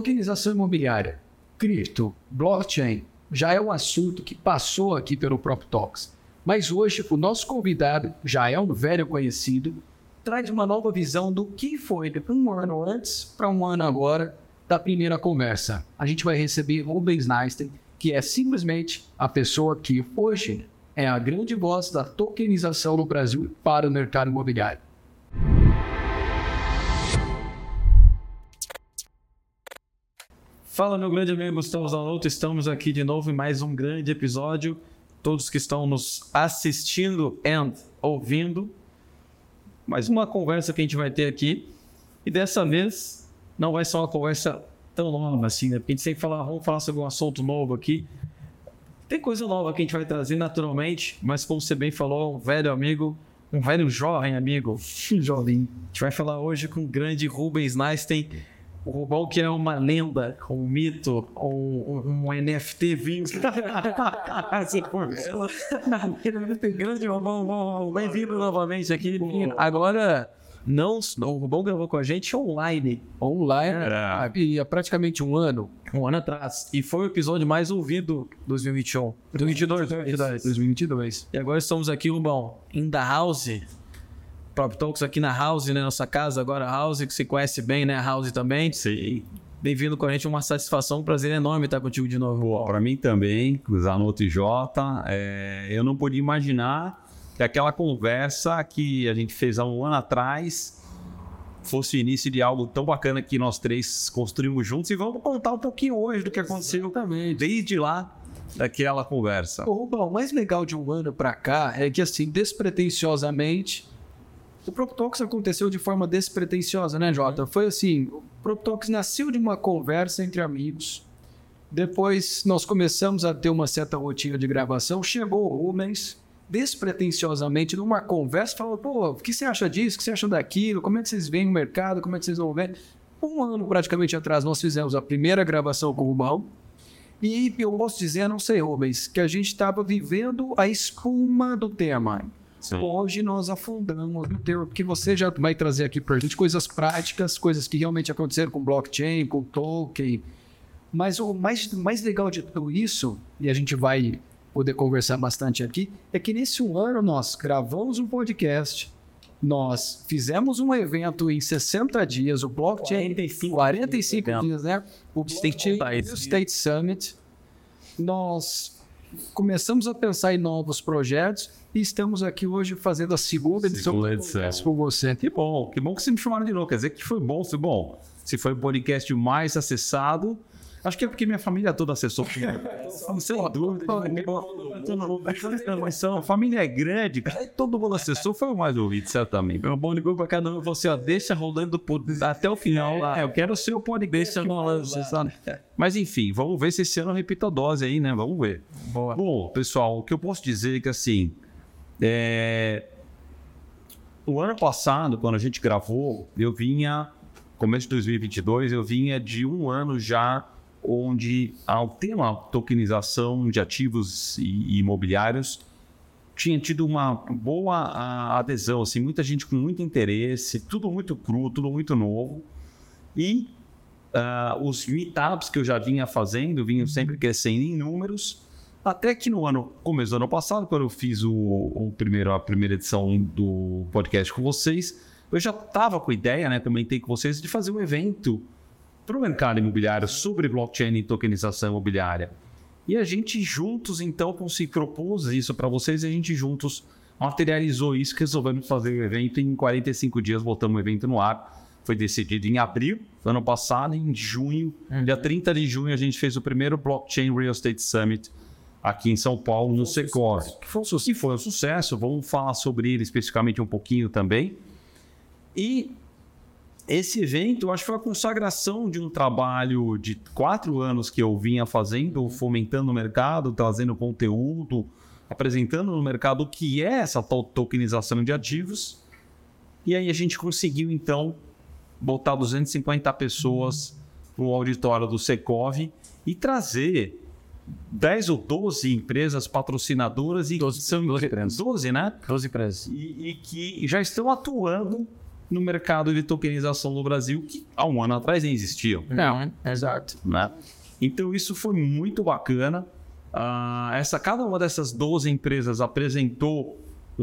tokenização imobiliária, cripto, blockchain, já é um assunto que passou aqui pelo próprio Talks. Mas hoje o nosso convidado já é um velho conhecido, traz uma nova visão do que foi de um ano antes para um ano agora da primeira conversa. A gente vai receber Rubens Neistein, que é simplesmente a pessoa que hoje é a grande voz da tokenização no Brasil para o mercado imobiliário. Fala, meu grande amigo Gustavo Zanotto. Estamos aqui de novo em mais um grande episódio. Todos que estão nos assistindo e ouvindo. Mais uma conversa que a gente vai ter aqui. E dessa vez não vai ser uma conversa tão nova assim, né? Porque a gente sempre fala, vamos falar sobre um assunto novo aqui. Tem coisa nova que a gente vai trazer naturalmente, mas como você bem falou, um velho amigo, um velho jovem amigo, jovem. A gente vai falar hoje com o grande Rubens Neistein o Rubão que é uma lenda, um mito, um, um NFT vindo. grande Rubão, bem-vindo novamente aqui. Agora, não, o Rubão gravou com a gente online. Online? Era. E há praticamente um ano. Um ano atrás. E foi o episódio mais ouvido 2021. 2022. 2022. 2022. E agora estamos aqui, Rubão, in the house Prop Talks aqui na House, né? Nossa casa agora, House, que você conhece bem, né? House também. Sim. Bem-vindo com a gente, uma satisfação, um prazer enorme estar contigo de novo. Para mim também, cruzar no TJ. É, eu não podia imaginar que aquela conversa que a gente fez há um ano atrás fosse o início de algo tão bacana que nós três construímos juntos e vamos contar um pouquinho hoje do que aconteceu Exatamente. desde lá daquela conversa. O, o mais legal de um ano para cá é que assim, despretensiosamente, o Proptox aconteceu de forma despretensiosa, né, Jota? Foi assim, o Proptox nasceu de uma conversa entre amigos. Depois nós começamos a ter uma certa rotina de gravação. Chegou o Rubens, despretensiosamente, numa conversa, falou: pô, o que você acha disso? O que você acha daquilo? Como é que vocês veem o mercado? Como é que vocês vão ver? Um ano praticamente atrás, nós fizemos a primeira gravação com o Rubão. E eu posso dizer, não sei, Rubens, que a gente estava vivendo a espuma do tema. Sim. Hoje nós afundamos no termo, porque você já vai trazer aqui para a gente coisas práticas, coisas que realmente aconteceram com blockchain, com token. Mas o mais, mais legal de tudo isso, e a gente vai poder conversar bastante aqui, é que nesse um ano nós gravamos um podcast, nós fizemos um evento em 60 dias, o blockchain 45, 45 dias, dias, né? O State, State Summit. Nós começamos a pensar em novos projetos e estamos aqui hoje fazendo a segunda edição com você. Que bom, que bom que vocês me chamaram de novo. Quer dizer que foi bom, foi bom. Se foi o podcast mais acessado, Acho que é porque minha família toda acessou. Sem dúvida. Mas a família é grande, todo mundo acessou, foi o mais ouvido, certamente. Meu bom ligou pra cada um você, ó, deixa rolando por, até o final lá. É, eu quero ser o podcast deixa rolando, sabe? Mas enfim, vamos ver se esse ano eu repito a dose aí, né? Vamos ver. Boa. Bom, pessoal, o que eu posso dizer é que assim. É... O ano passado, quando a gente gravou, eu vinha, começo de 2022, eu vinha de um ano já onde ao tema tokenização de ativos e, imobiliários tinha tido uma boa adesão, assim, muita gente com muito interesse, tudo muito cru, tudo muito novo. E uh, os meetups que eu já vinha fazendo vinham sempre crescendo em números, até que no ano, começo do ano passado, quando eu fiz o, o primeiro, a primeira edição do podcast com vocês, eu já estava com a ideia, né, comentei com vocês, de fazer um evento para o mercado imobiliário sobre blockchain e tokenização imobiliária. E a gente juntos, então, se propôs isso para vocês e a gente juntos materializou isso, resolvemos fazer o evento em 45 dias, botamos o evento no ar. Foi decidido em abril do ano passado, em junho, uhum. dia 30 de junho, a gente fez o primeiro Blockchain Real Estate Summit aqui em São Paulo, no Secor. Que foi um sucesso. foi um sucesso, vamos falar sobre ele especificamente um pouquinho também. E esse evento, eu acho que foi a consagração de um trabalho de quatro anos que eu vinha fazendo, fomentando o mercado, trazendo conteúdo, apresentando no mercado o que é essa tokenização de ativos. E aí a gente conseguiu, então, botar 250 pessoas para o auditório do Secov e trazer 10 ou 12 empresas patrocinadoras e 12, são 12, 12, né? 12 empresas. E, e que já estão atuando no mercado de tokenização no Brasil que há um ano atrás nem existiam. Não, exato. Né? Então isso foi muito bacana. Ah, essa, cada uma dessas 12 empresas apresentou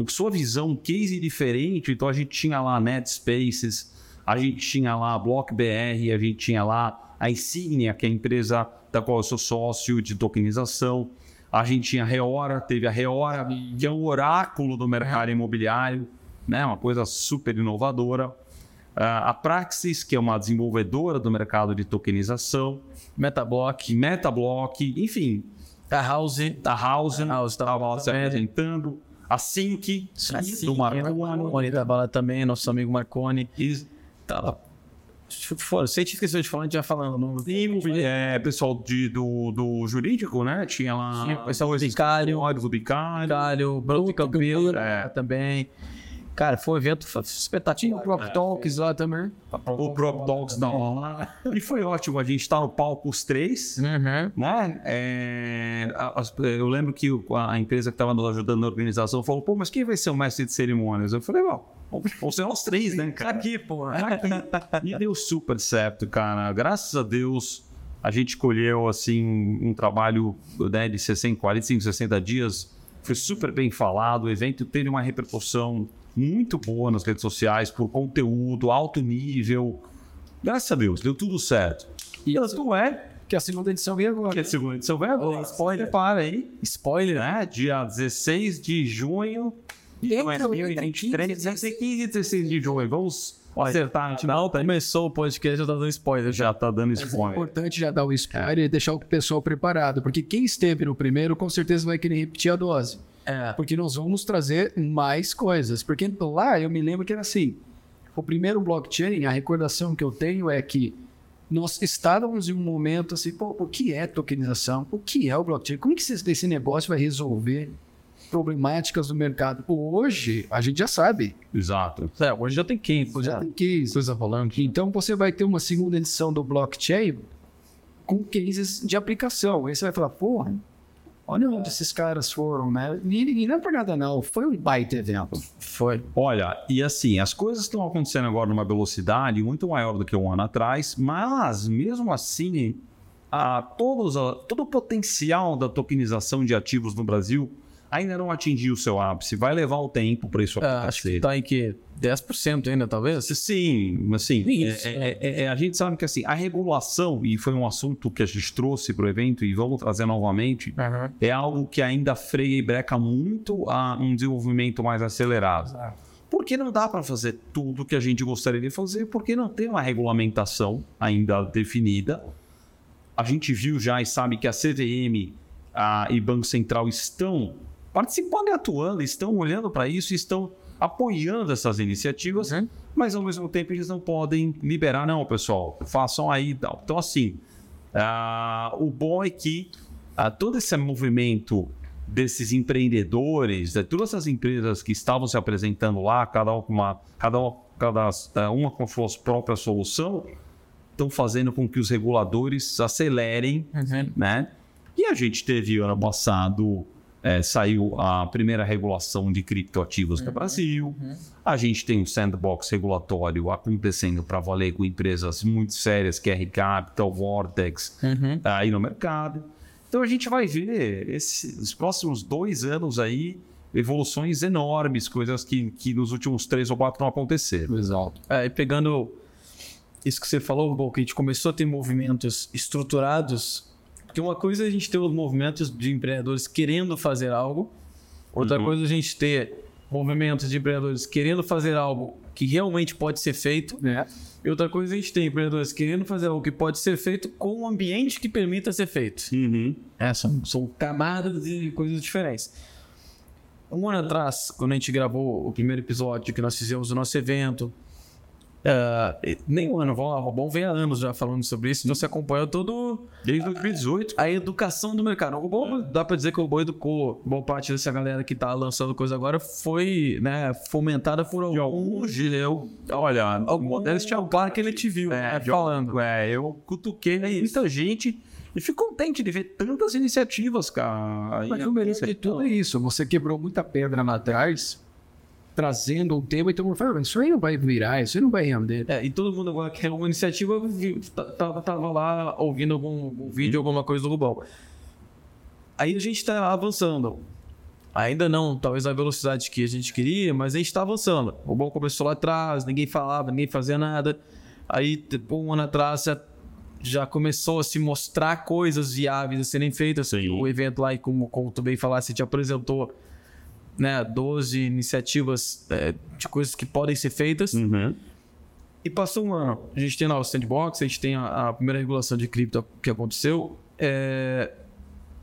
sua visão, um case diferente. Então a gente tinha lá NetSpaces, a gente tinha lá a BlockBR, a gente tinha lá a Insignia, que é a empresa da qual eu sou sócio de tokenização. A gente tinha a Reora, teve a Reora, que é um oráculo do mercado imobiliário, né? uma coisa super inovadora. Ah, a Praxis, que é uma desenvolvedora do mercado de tokenização. Metablock. Metablock, enfim. A House. A House, A House estava lá se também. apresentando. A Sync, do Marconi. Marconi tava lá também, nosso amigo Marconi. E Tá lá. Fora, se a gente esqueceu de falar, a gente já falando. Não... é, pessoal de, do, do jurídico, né? Tinha lá. Tinha o pessoal do Bicário. Do Bicário. Caralho, Bruto Campeiro É. também. Cara, foi um evento espetacular. O Prop Talks lá também. O Prop Dogs da lá. E foi ótimo. A gente tá no palco os três. Uhum. Né? É, eu lembro que a empresa que estava nos ajudando na organização falou: pô, mas quem vai ser o mestre de cerimônias? Eu falei: ó, vão ser nós três, né, cara? Aqui, pô. E deu super certo, cara. Graças a Deus, a gente escolheu assim um trabalho né, de 60, 45, 60 dias. Foi super bem falado. O evento teve uma repercussão muito boa nas redes sociais por conteúdo, alto nível. Graças a Deus, deu tudo certo. E Tanto é que a segunda edição vem agora. que a segunda edição vai agora. spoiler. Prepara aí. Spoiler, né? Né? Dia 16 de junho de Entra, 2023. 15 e 16 de junho. Vamos acertar. Não, começou o podcast, já tá dando spoiler. Já. Tá dando É spoiler. importante já dar o spoiler e deixar o pessoal preparado, porque quem esteve no primeiro com certeza vai querer repetir a dose. É. Porque nós vamos trazer mais coisas. Porque lá eu me lembro que era assim: o primeiro blockchain, a recordação que eu tenho é que nós estávamos em um momento assim, pô, o que é tokenização? O que é o blockchain? Como que esse, negócio vai resolver problemáticas do mercado? Hoje, a gente já sabe. Exato. É, hoje já tem quem? Já tem case. Coisa rolando. Então você vai ter uma segunda edição do blockchain com cases de aplicação. Aí você vai falar, porra, olha onde esses caras foram, né? E, e não é por nada não, foi um baita evento. Foi. Olha, e assim, as coisas estão acontecendo agora numa velocidade muito maior do que um ano atrás, mas mesmo assim, a, todos a- todo o potencial da tokenização de ativos no Brasil ainda não atingiu o seu ápice. Vai levar o tempo para isso É, acho que acontecer. tá em que? 10% ainda, talvez? Sim, assim, Isso. é- é- é- é- a gente sabe que assim, a regulação, e foi um assunto que a gente trouxe para o evento e vamos trazer novamente, é algo que ainda freia e breca muito a um desenvolvimento mais acelerado. Porque não dá para fazer tudo que a gente gostaria de fazer, porque não tem uma regulamentação ainda definida. A gente viu já e sabe que a CVM a, e Banco Central estão participando e atuando, estão olhando para isso, estão apoiando essas iniciativas, Uhum. mas ao mesmo tempo eles não podem liberar, não, pessoal, façam aí e tal. Então, assim, ah, o bom é que ah, todo esse movimento desses empreendedores, de todas essas empresas que estavam se apresentando lá, cada uma, com uma- cada uma, cada ah, uma com a sua própria solução, estão fazendo com que os reguladores acelerem Uhum. né? E a gente teve ano passado, é, saiu a primeira regulação de criptoativos no Brasil. A gente tem um sandbox regulatório acontecendo para valer com empresas muito sérias, QR Capital, Vortex, Uhum. aí no mercado. Então a gente vai ver esses os próximos dois anos aí evoluções enormes, coisas que, que nos últimos três ou quatro não aconteceram. Exato. É, e pegando isso que você falou, bom, que a gente começou a ter movimentos estruturados, porque uma coisa é a gente ter os movimentos de empreendedores querendo fazer algo, outra Uhum. coisa é a gente ter movimentos de empreendedores querendo fazer algo que realmente pode ser feito, Né? e outra coisa é a gente ter empreendedores querendo fazer algo que pode ser feito com um ambiente que permita ser feito. É, são, são camadas de coisas diferentes. Um ano atrás, quando a gente gravou o primeiro episódio que nós fizemos do nosso evento, ah, nem um ano, vamos bom vem há anos já falando sobre isso, então você acompanhou todo Desde 2018. a educação do mercado. O Robô, dá pra dizer que o Robô educou boa parte dessa galera que tá lançando coisa agora foi né, fomentada por De algum... alguns, eu, olha, Algum modéstia ao par que ele te viu né, de falando. É, eu cutuquei muita gente e fico contente de ver tantas iniciativas, cara. Mas é- o melhor de tudo é isso. Você quebrou muita pedra lá atrás trazendo um tema, então eu falo, isso aí não vai virar, isso aí não vai render. É, e todo mundo agora quer uma iniciativa, vi- tá- tava, tava lá ouvindo algum, algum vídeo, alguma coisa do Rubão. Aí a gente tá avançando. Ainda não, talvez na velocidade que a gente queria, mas a gente tá avançando. O Rubão começou lá atrás, ninguém falava, ninguém fazia nada. Aí, tipo, um ano atrás, já, já começou a se mostrar coisas viáveis a serem feitas. Sim. O evento lá, e como, como tu bem falaste, te apresentou né, 12 iniciativas é, de coisas que podem ser feitas. Uhum. E passou um ano. A gente tem lá o sandbox, a gente tem a, a primeira regulação de cripto que aconteceu. É,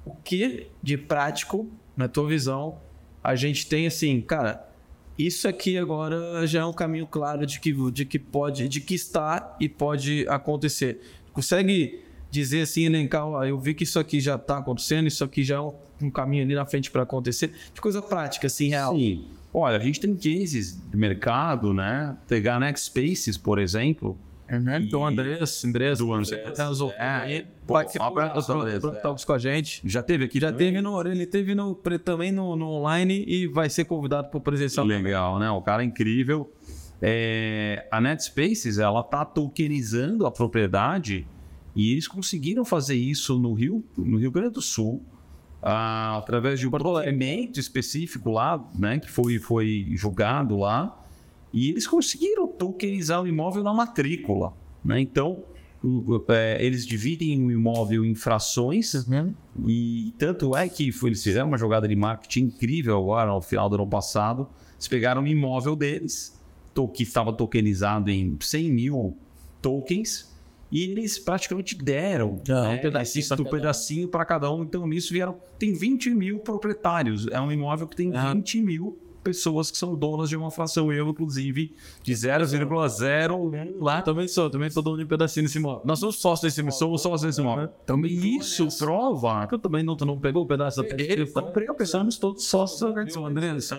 o que de prático, na tua visão, a gente tem assim, cara, isso aqui agora já é um caminho claro de que, de que pode, de que está e pode acontecer. Consegue dizer assim, elencar, ó, eu vi que isso aqui já está acontecendo, isso aqui já é um, um caminho ali na frente para acontecer, de coisa prática, assim, real. Sim. Olha, a gente tem cases de mercado, né? Pegar Next Spaces, por exemplo. Então, o Andrés, Andrés, Do Andrés. Andrés, É, pô, participou do- do é. Talks com a gente. Já teve aqui Já também? teve no, ele teve no, também no, no online e vai ser convidado para presencial. Legal, né? O cara é incrível. É, a NetSpaces, ela tá tokenizando a propriedade e eles conseguiram fazer isso no Rio, no Rio Grande do Sul, ah, através de um procedimento específico lá, né? Que foi, foi julgado lá. E eles conseguiram tokenizar o imóvel na matrícula, né? Então, é, eles dividem o imóvel em frações e tanto é que eles fizeram uma jogada de marketing incrível agora, no final do ano passado. Eles pegaram o imóvel deles, que estava tokenizado em 100 mil tokens, e eles praticamente deram Ah, né, um pedacinho esse um. pedacinho para cada um. Então, nisso vieram. Tem 20 mil proprietários. É um imóvel que tem Ah. 20 mil pessoas que são donas de uma fração. Eu, inclusive, de 0,01 Lá também sou, também tô dando um pedacinho nesse imóvel. Nós somos sócios desse imóvel. somos sócios desse imóvel. Então, isso prova Eu também não, tu não pegou o pedaço da ele comprei, pensamos todos sócios do Andrés.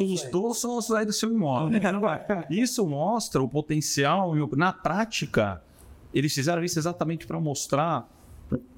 Os dois sócios aí do seu imóvel. Isso mostra o potencial, e o- na prática, eles fizeram isso exatamente para mostrar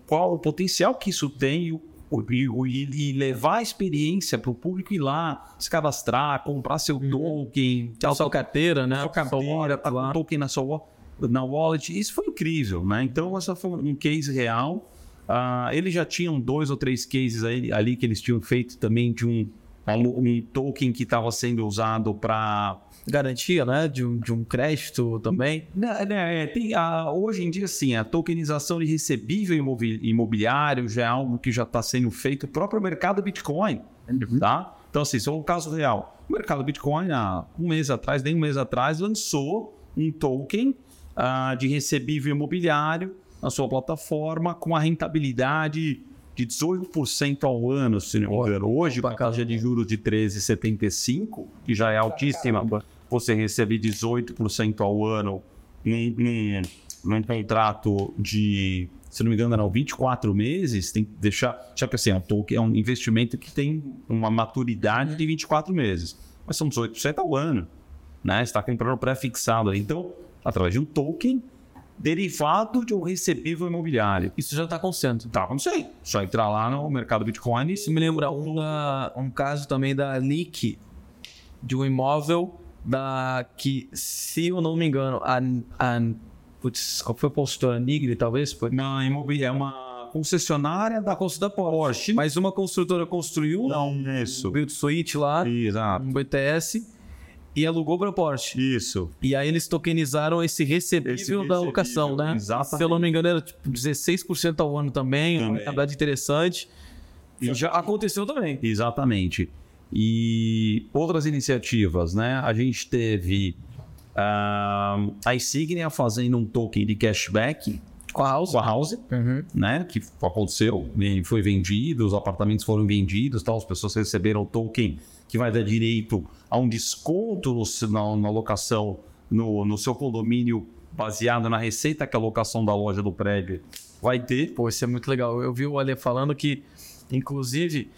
qual o potencial que isso tem e, e, e levar a experiência para o público ir lá, se cadastrar, comprar seu token, Tem a sua carteira, né? sua carteira, tá com o token na sua na wallet. Isso foi incrível, né? Então, essa foi um case real. Ah, eles já tinham dois ou três cases aí, ali que eles tinham feito também de um, um token que estava sendo usado para. Garantia, né? De um, de um crédito também. Né, né, é, tem, ah, hoje em dia, sim, a tokenização de recebível imobi- imobiliário já é algo que já está sendo feito. O próprio mercado Bitcoin, tá? Então, assim, isso é um caso real. O mercado Bitcoin, há um mês atrás, nem um mês atrás, lançou um token ah, de recebível imobiliário na sua plataforma com a rentabilidade de 18% ao ano, se não me engano. Hoje, com a taxa de juros de 13,75, que já é altíssima, você recebe 18% ao ano num, contrato de, se não me engano, eram 24 meses, tem que deixar. Já que assim, a token é um investimento que tem uma maturidade de 24 meses. Mas são 18% ao ano. Né? Você está comprando pré-fixado. Então, através de um token derivado de um recebível imobiliário. Isso já tá acontecendo. Tá, não sei. Só entrar lá no mercado Bitcoin Isso me lembra um, um caso também da leak de um imóvel da que, se eu não me engano, a, a putz, qual foi a postura? Nigre, talvez? Foi? Não, é uma concessionária da Da Porsche. Mas uma construtora construiu Não, isso. um build suite lá, Exato. um BTS, e alugou para Porsche. Isso. E aí eles tokenizaram esse recebível Esse da recebível, locação, né? exatamente. Se eu não me engano, era tipo 16% ao ano também, uma Também. rentabilidade interessante. E já aconteceu também. Exatamente. E outras iniciativas, né? A gente teve ah, a Insignia fazendo um token de cashback Com a House. com a House, né? Que aconteceu, e foi vendido, os apartamentos foram vendidos, tal, as pessoas receberam o token que vai dar direito a um desconto no- na, na locação no, no seu condomínio baseado na receita que a locação da loja do prédio vai ter. Pô, isso é muito legal. Eu vi o Ale falando que, inclusive,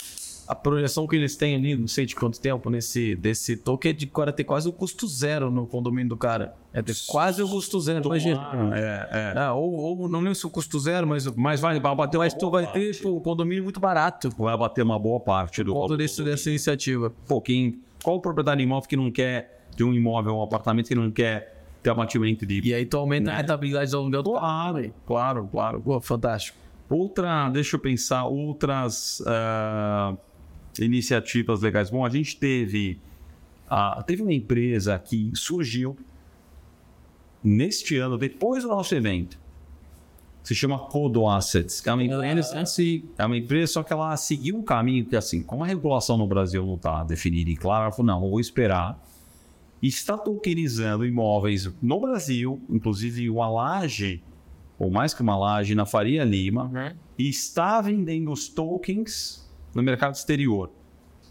a projeção que eles têm ali, não sei de quanto tempo, nesse desse token é de cara ter quase o custo zero no condomínio do cara. É ter quase o custo zero, imagina. É, é. Ah, ou, ou não lembro se o custo zero, mas, Mas vai, vai bater mas tu vai ter um condomínio muito barato vai bater uma boa parte do conta desse, dessa iniciativa. Pô, quem qual o proprietário de imóvel que não quer de um imóvel, um apartamento que não quer ter abatimento de. E aí tu aumenta a rentabilidade do aluguel do Claro, claro, claro. Pô, fantástico. Outra, deixa eu pensar, outras ah, iniciativas legais. Bom, a gente teve, ah, teve uma empresa que surgiu neste ano, depois do nosso evento. Se chama Codo Assets. É uma empresa, é uma empresa, só que ela seguiu um caminho que, assim, como a regulação no Brasil não está definida e clara, ela falou: não, vou esperar. E está tokenizando imóveis no Brasil, inclusive uma laje, ou mais que uma laje, na Faria Lima, e está vendendo os tokens no mercado exterior,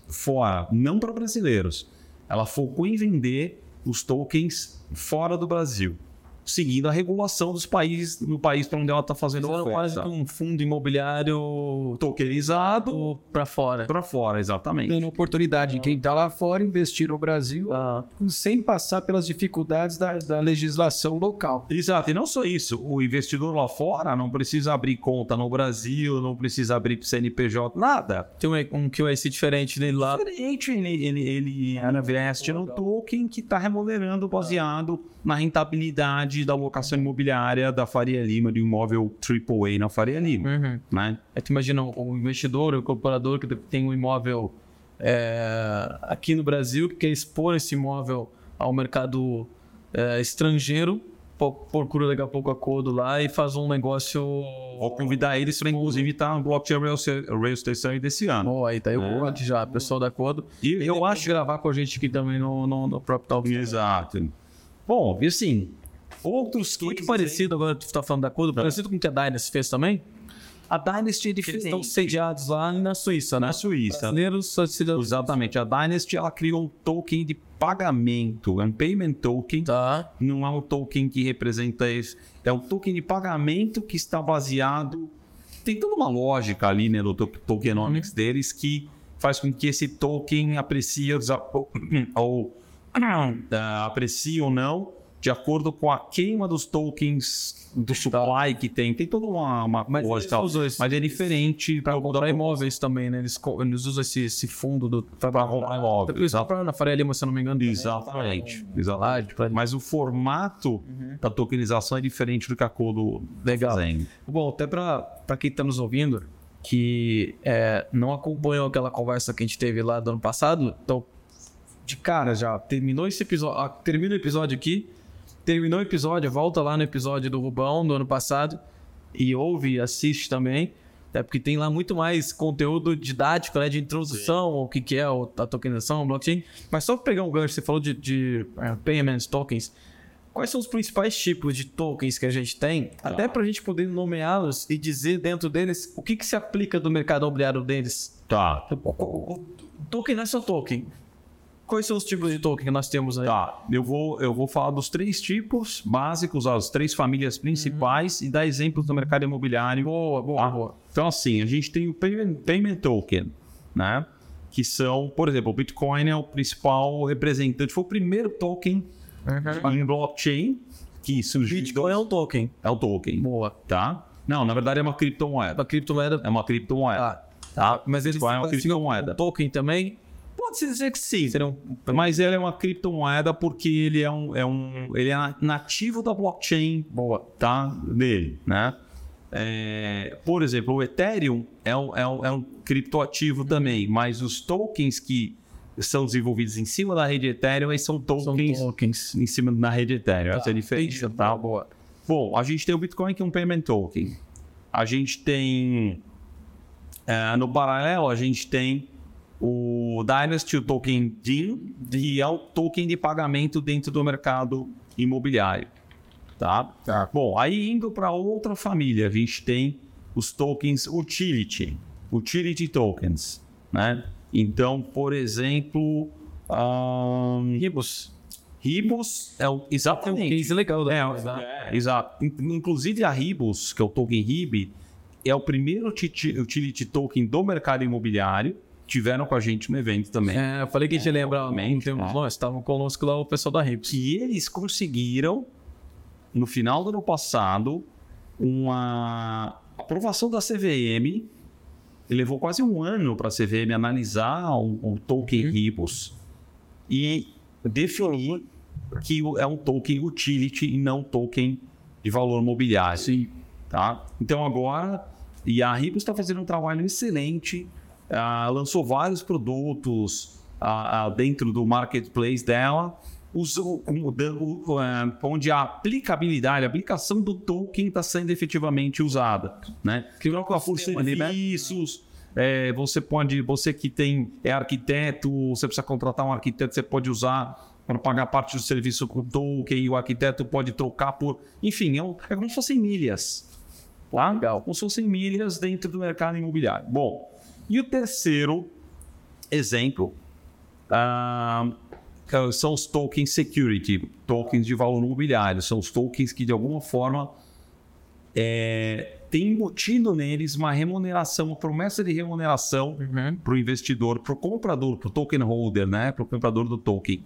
fora, não para brasileiros. Ela focou em vender os tokens fora do Brasil, seguindo a regulação dos países, no país para onde ela está fazendo quase oferta. que um fundo imobiliário Tokenizado para fora. para fora, exatamente. Dando oportunidade em quem está lá fora investir no Brasil Ah, sem passar pelas dificuldades da, da legislação local. Exato, e não só isso, o investidor lá fora não precisa abrir conta no Brasil, não precisa abrir CNPJ, nada. tem um, um QIC diferente dele lá. Diferente, ele, ele, ele investe no token que está remunerando baseado na rentabilidade da locação imobiliária da Faria Lima, de um imóvel AAA na Faria Lima. Uhum. Né? Aí tu imagina o investidor, o incorporador que tem um imóvel é, aqui no Brasil, que quer expor esse imóvel ao mercado é, estrangeiro, procura daqui a pouco a Codo lá e faz um negócio. Vou convidar eles para, inclusive, estar no Blockchain Rail Rail Station desse ano. Bom, aí tá aí o É. Já, pessoal da Codo. E Eu acho gravar com a gente aqui também no, no, no próprio Talk. Exato. Bom, e assim, outros Muito cases parecido, agora tu tá falando da Codo, parecido com o que a Dynasty fez também. A Dynasty é Eles diferente. estão sediados lá na Suíça, né? na Suíça. Brasileiros sediados. Exatamente. A Dynasty ela criou um token de pagamento, é um payment token. Tá. Não é um token que representa isso. É um token de pagamento que está baseado. Tem toda uma lógica ali né, no to- tokenomics deles que faz com que esse token aprecie ou, ou, ou, ah, aprecie ou não de acordo com a queima dos tokens do supply que tem. Tem toda uma, uma Mas eles usam esse- Mas é diferente para Comprar imóveis também, né? Eles, eles usam esse, esse fundo do. Para comprar imóvel. Eles compraram na Faria Lima, se eu não me engano. Exatamente. Lá, Exatamente. pra- Mas o formato da tokenização é diferente do que a Codo Legal. fazendo. Bom, até para quem está nos ouvindo, que é, não acompanhou aquela conversa que a gente teve lá do ano passado, então, de cara já, terminou esse episódio, ah, termina o episódio aqui, terminou o episódio, volta lá no episódio do Rubão do ano passado e ouve e assiste também. Até porque tem lá muito mais conteúdo didático, né? De introdução ao que, que é o- a tokenização, o blockchain. Mas só pra pegar um gancho, você falou de, de eh, payments, tokens. Quais são os principais tipos de tokens que a gente tem? Até pra gente poder nomeá-los e dizer dentro deles o que, que se aplica do mercado imobiliário deles. Tá. O, o- o token não é só token. Quais são os tipos de token que nós temos aí? Tá. Eu vou, eu vou falar dos três tipos básicos, as três famílias principais e dar exemplos do mercado imobiliário. Boa, boa, Tá? boa. Então, assim, a gente tem o payment, payment token, né? Que são, por exemplo, o Bitcoin é o principal representante, foi o primeiro token em blockchain que surgiu. Bitcoin é um token. É o token, Boa. tá? Não, na verdade é uma criptomoeda. A criptomoeda. É uma criptomoeda. Ah, tá. Mas Bitcoin é uma criptomoeda. um token também. Pode-se dizer que sim. Mas ele é uma criptomoeda porque ele é um, é um ele é nativo da blockchain Boa. tá dele, né? É, por exemplo, o Ethereum é um, é um, é um criptoativo também, mas os tokens que são desenvolvidos em cima da rede Ethereum eles são São tokens tokens. em cima da rede Ethereum. Essa é a diferença, tá? Boa. Bom, a gente tem o Bitcoin que é um payment token. A gente tem é, no paralelo a gente tem o Dynasty, o token DIN, que é o token de pagamento dentro do mercado imobiliário. Tá? Bom, aí indo para outra família, a gente tem os tokens utility, utility tokens, né? Então, por exemplo, ahn, Ribos. Ribos é o Tem um exatamente case legal da é, né? é, exato. In- Inclusive a Ribos, que é o token RIB, é o primeiro uti- utility token do mercado imobiliário. Tiveram com a gente no evento também. É, eu falei que a gente lembra, obviamente, temos é. nós, estavam conosco lá o pessoal da Ribos. Que eles conseguiram, no final do ano passado, uma aprovação da CVM. E levou quase um ano para a CVM analisar o, o token Ribos. e definir que é um token utility e não token de valor mobiliário. Sim. Tá? Então agora, e a Ribos está fazendo um trabalho excelente, ah, lançou vários produtos ah, ah, dentro do marketplace dela, usou, um, onde a aplicabilidade, a aplicação do token está sendo efetivamente usada. Né? Criou por serviços. É, você pode, você que tem é arquiteto, você precisa contratar um arquiteto, você pode usar para pagar parte do serviço com token, e o arquiteto pode trocar por. Enfim, é, um, é como se fossem milhas. Tá? Legal. Como se fossem milhas dentro do mercado imobiliário. Bom, e o terceiro exemplo uh, são os tokens security, tokens de valor imobiliário. São os tokens que, de alguma forma, é, tem embutido neles uma remuneração, uma promessa de remuneração uhum. para o investidor, para o comprador, para o token holder, né? para o comprador do token.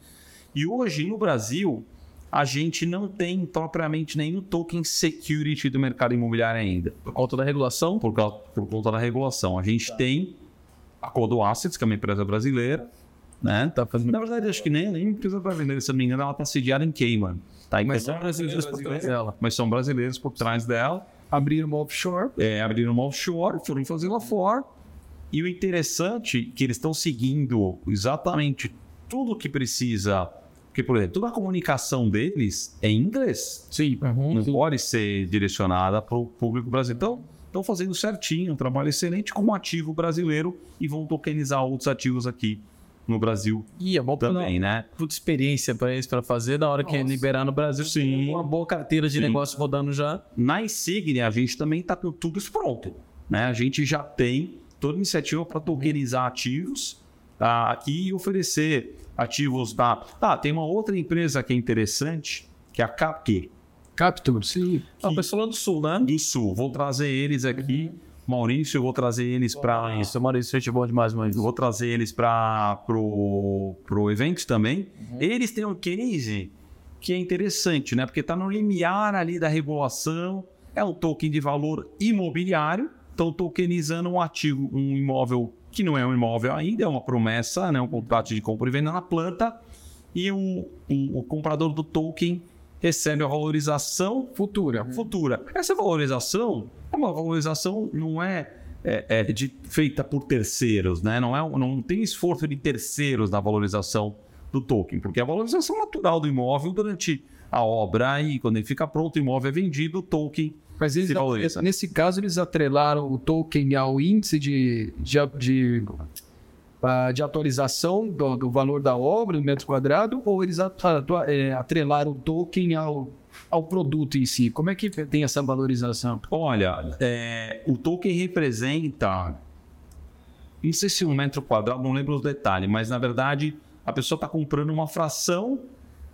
E hoje, no Brasil, a gente não tem propriamente nenhum token security do mercado imobiliário ainda. Por conta da regulação? Por, por conta da regulação. A gente tá. tem a Codo Assets, que é uma empresa brasileira, né? Tá fazendo... Na verdade, acho que nem, nem empresa brasileira, se não me engano, ela está sediada em Cayman. Tá? Mas são brasileiros por trás dela. Mas são brasileiros por trás dela. Abriram uma offshore. É, abriram uma offshore, foram fazer lá fora. E o interessante é que eles estão seguindo exatamente tudo que precisa. Porque, por exemplo, toda a comunicação deles é em inglês. Sim. Uhum, não sim. pode ser direcionada para o público brasileiro. Então, estão fazendo certinho, um trabalho excelente como ativo brasileiro e vão tokenizar outros ativos aqui no Brasil e é bom também, né? Puta experiência para eles para fazer da hora Nossa. que liberar no Brasil. Sim. Uma boa carteira de Sim. negócio rodando já. Na Insignia a gente também está com tudo isso pronto, né? A gente já tem toda iniciativa para tokenizar ativos tá? aqui e oferecer ativos da. Tá, tem uma outra empresa que é interessante, que é a Capque. Capture, sim. Ah, o pessoal lá do Sul, né? Do Sul. Vou trazer eles aqui. Uhum. Maurício, eu vou trazer eles para. Isso, Maurício, gente bom demais, mas vou trazer eles para pro, pro evento também. Uhum. Eles têm um case que é interessante, né? Porque está no limiar ali da regulação. É um token de valor imobiliário. Estão tokenizando um ativo, um imóvel que não é um imóvel ainda, é uma promessa, né? um contrato de compra e venda na planta. E o, o, o comprador do token recebe a valorização futura. futura. Essa valorização é uma valorização não é, é, é de, feita por terceiros, né? não, é, não tem esforço de terceiros na valorização do token, porque a valorização natural do imóvel durante a obra e quando ele fica pronto, o imóvel é vendido, o token mas eles, nesse caso, eles atrelaram o token ao índice de, de, de ah, de atualização do, do, valor da obra no metro quadrado ou eles é, atrelaram o token ao, ao produto em si? Como é que tem essa valorização? Olha, é, o token representa, não sei se um metro quadrado, não lembro os detalhes, mas na verdade a pessoa está comprando uma fração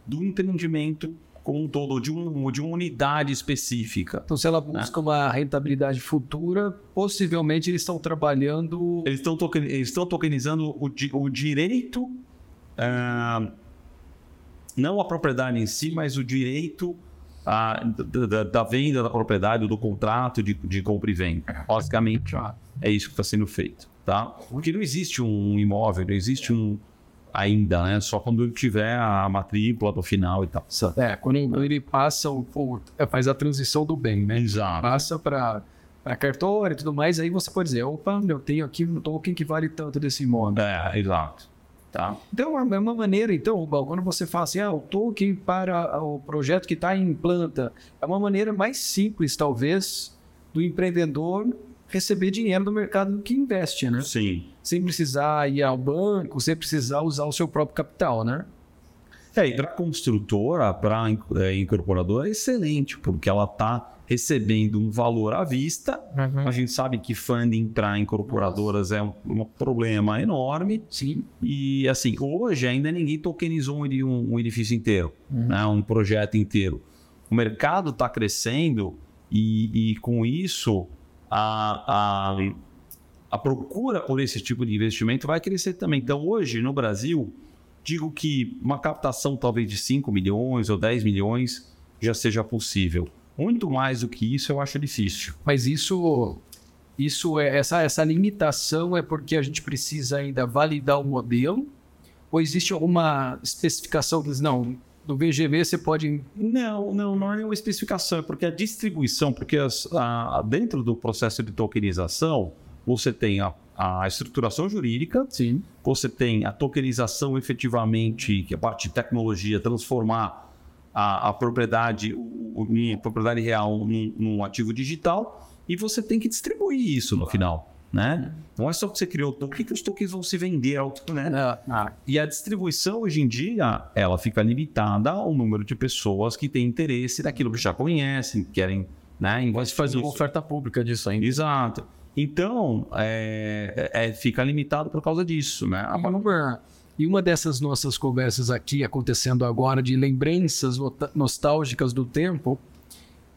do empreendimento como um todo, de, um, de uma unidade específica. Então, se ela né? busca né? uma rentabilidade futura, possivelmente eles estão trabalhando. Eles estão token, eles estão tokenizando o, o direito, uh, não a propriedade em si, mas o direito uh, da, da, venda da propriedade, do contrato de, de compra e venda. Basicamente, é isso que está sendo feito. Tá? Porque não existe um imóvel, não existe um ainda, né? Só quando ele tiver a matrícula no final e tal. É, quando ele passa o, o é, faz a transição do bem, né? Exato. Passa para para cartório e tudo mais, aí você pode dizer, opa, eu tenho aqui um token que vale tanto desse imóvel. É, exato. Tá. Então, é uma maneira, então, Rubal, quando você fala assim, ah, o token para o projeto que está em planta, é uma maneira mais simples, talvez, do empreendedor receber dinheiro do mercado que investe, né? Sim. Sem precisar ir ao banco, sem precisar usar o seu próprio capital, né? É, e para construtora, para é, incorporadora, é excelente, porque ela está recebendo um valor à vista. Uhum. A gente sabe que funding para incorporadoras Nossa. é um, um, problema enorme. Sim. E assim, hoje ainda ninguém tokenizou um, um edifício inteiro, uhum. né? um projeto inteiro. O mercado está crescendo e, e com isso a, a, a procura por esse tipo de investimento vai crescer também. Então, hoje, no Brasil, digo que uma captação talvez de 5 milhões ou 10 milhões já seja possível. Muito mais do que isso eu acho difícil. Mas isso, isso é essa, essa limitação é porque a gente precisa ainda validar o modelo Ou existe alguma especificação que diz, não, no VGV você pode. Não, não, não é nenhuma especificação, é porque a distribuição, porque as, a, dentro do processo de tokenização, você tem a, a estruturação jurídica, Sim. você tem a tokenização efetivamente, que é a parte de tecnologia, transformar a, a propriedade, o, a propriedade real num, num ativo digital, e você tem que distribuir isso no final. Né? Não é só que você criou o que, que os tokens vão se vender, né? Ah, E a distribuição hoje em dia, ela fica limitada ao número de pessoas que têm interesse naquilo que já conhecem, querem, né? Pode fazer uma oferta pública disso ainda. Exato. Então, é, é- fica limitado por causa disso, né? E uma, e uma dessas nossas conversas aqui, acontecendo agora, de lembranças nostálgicas do tempo,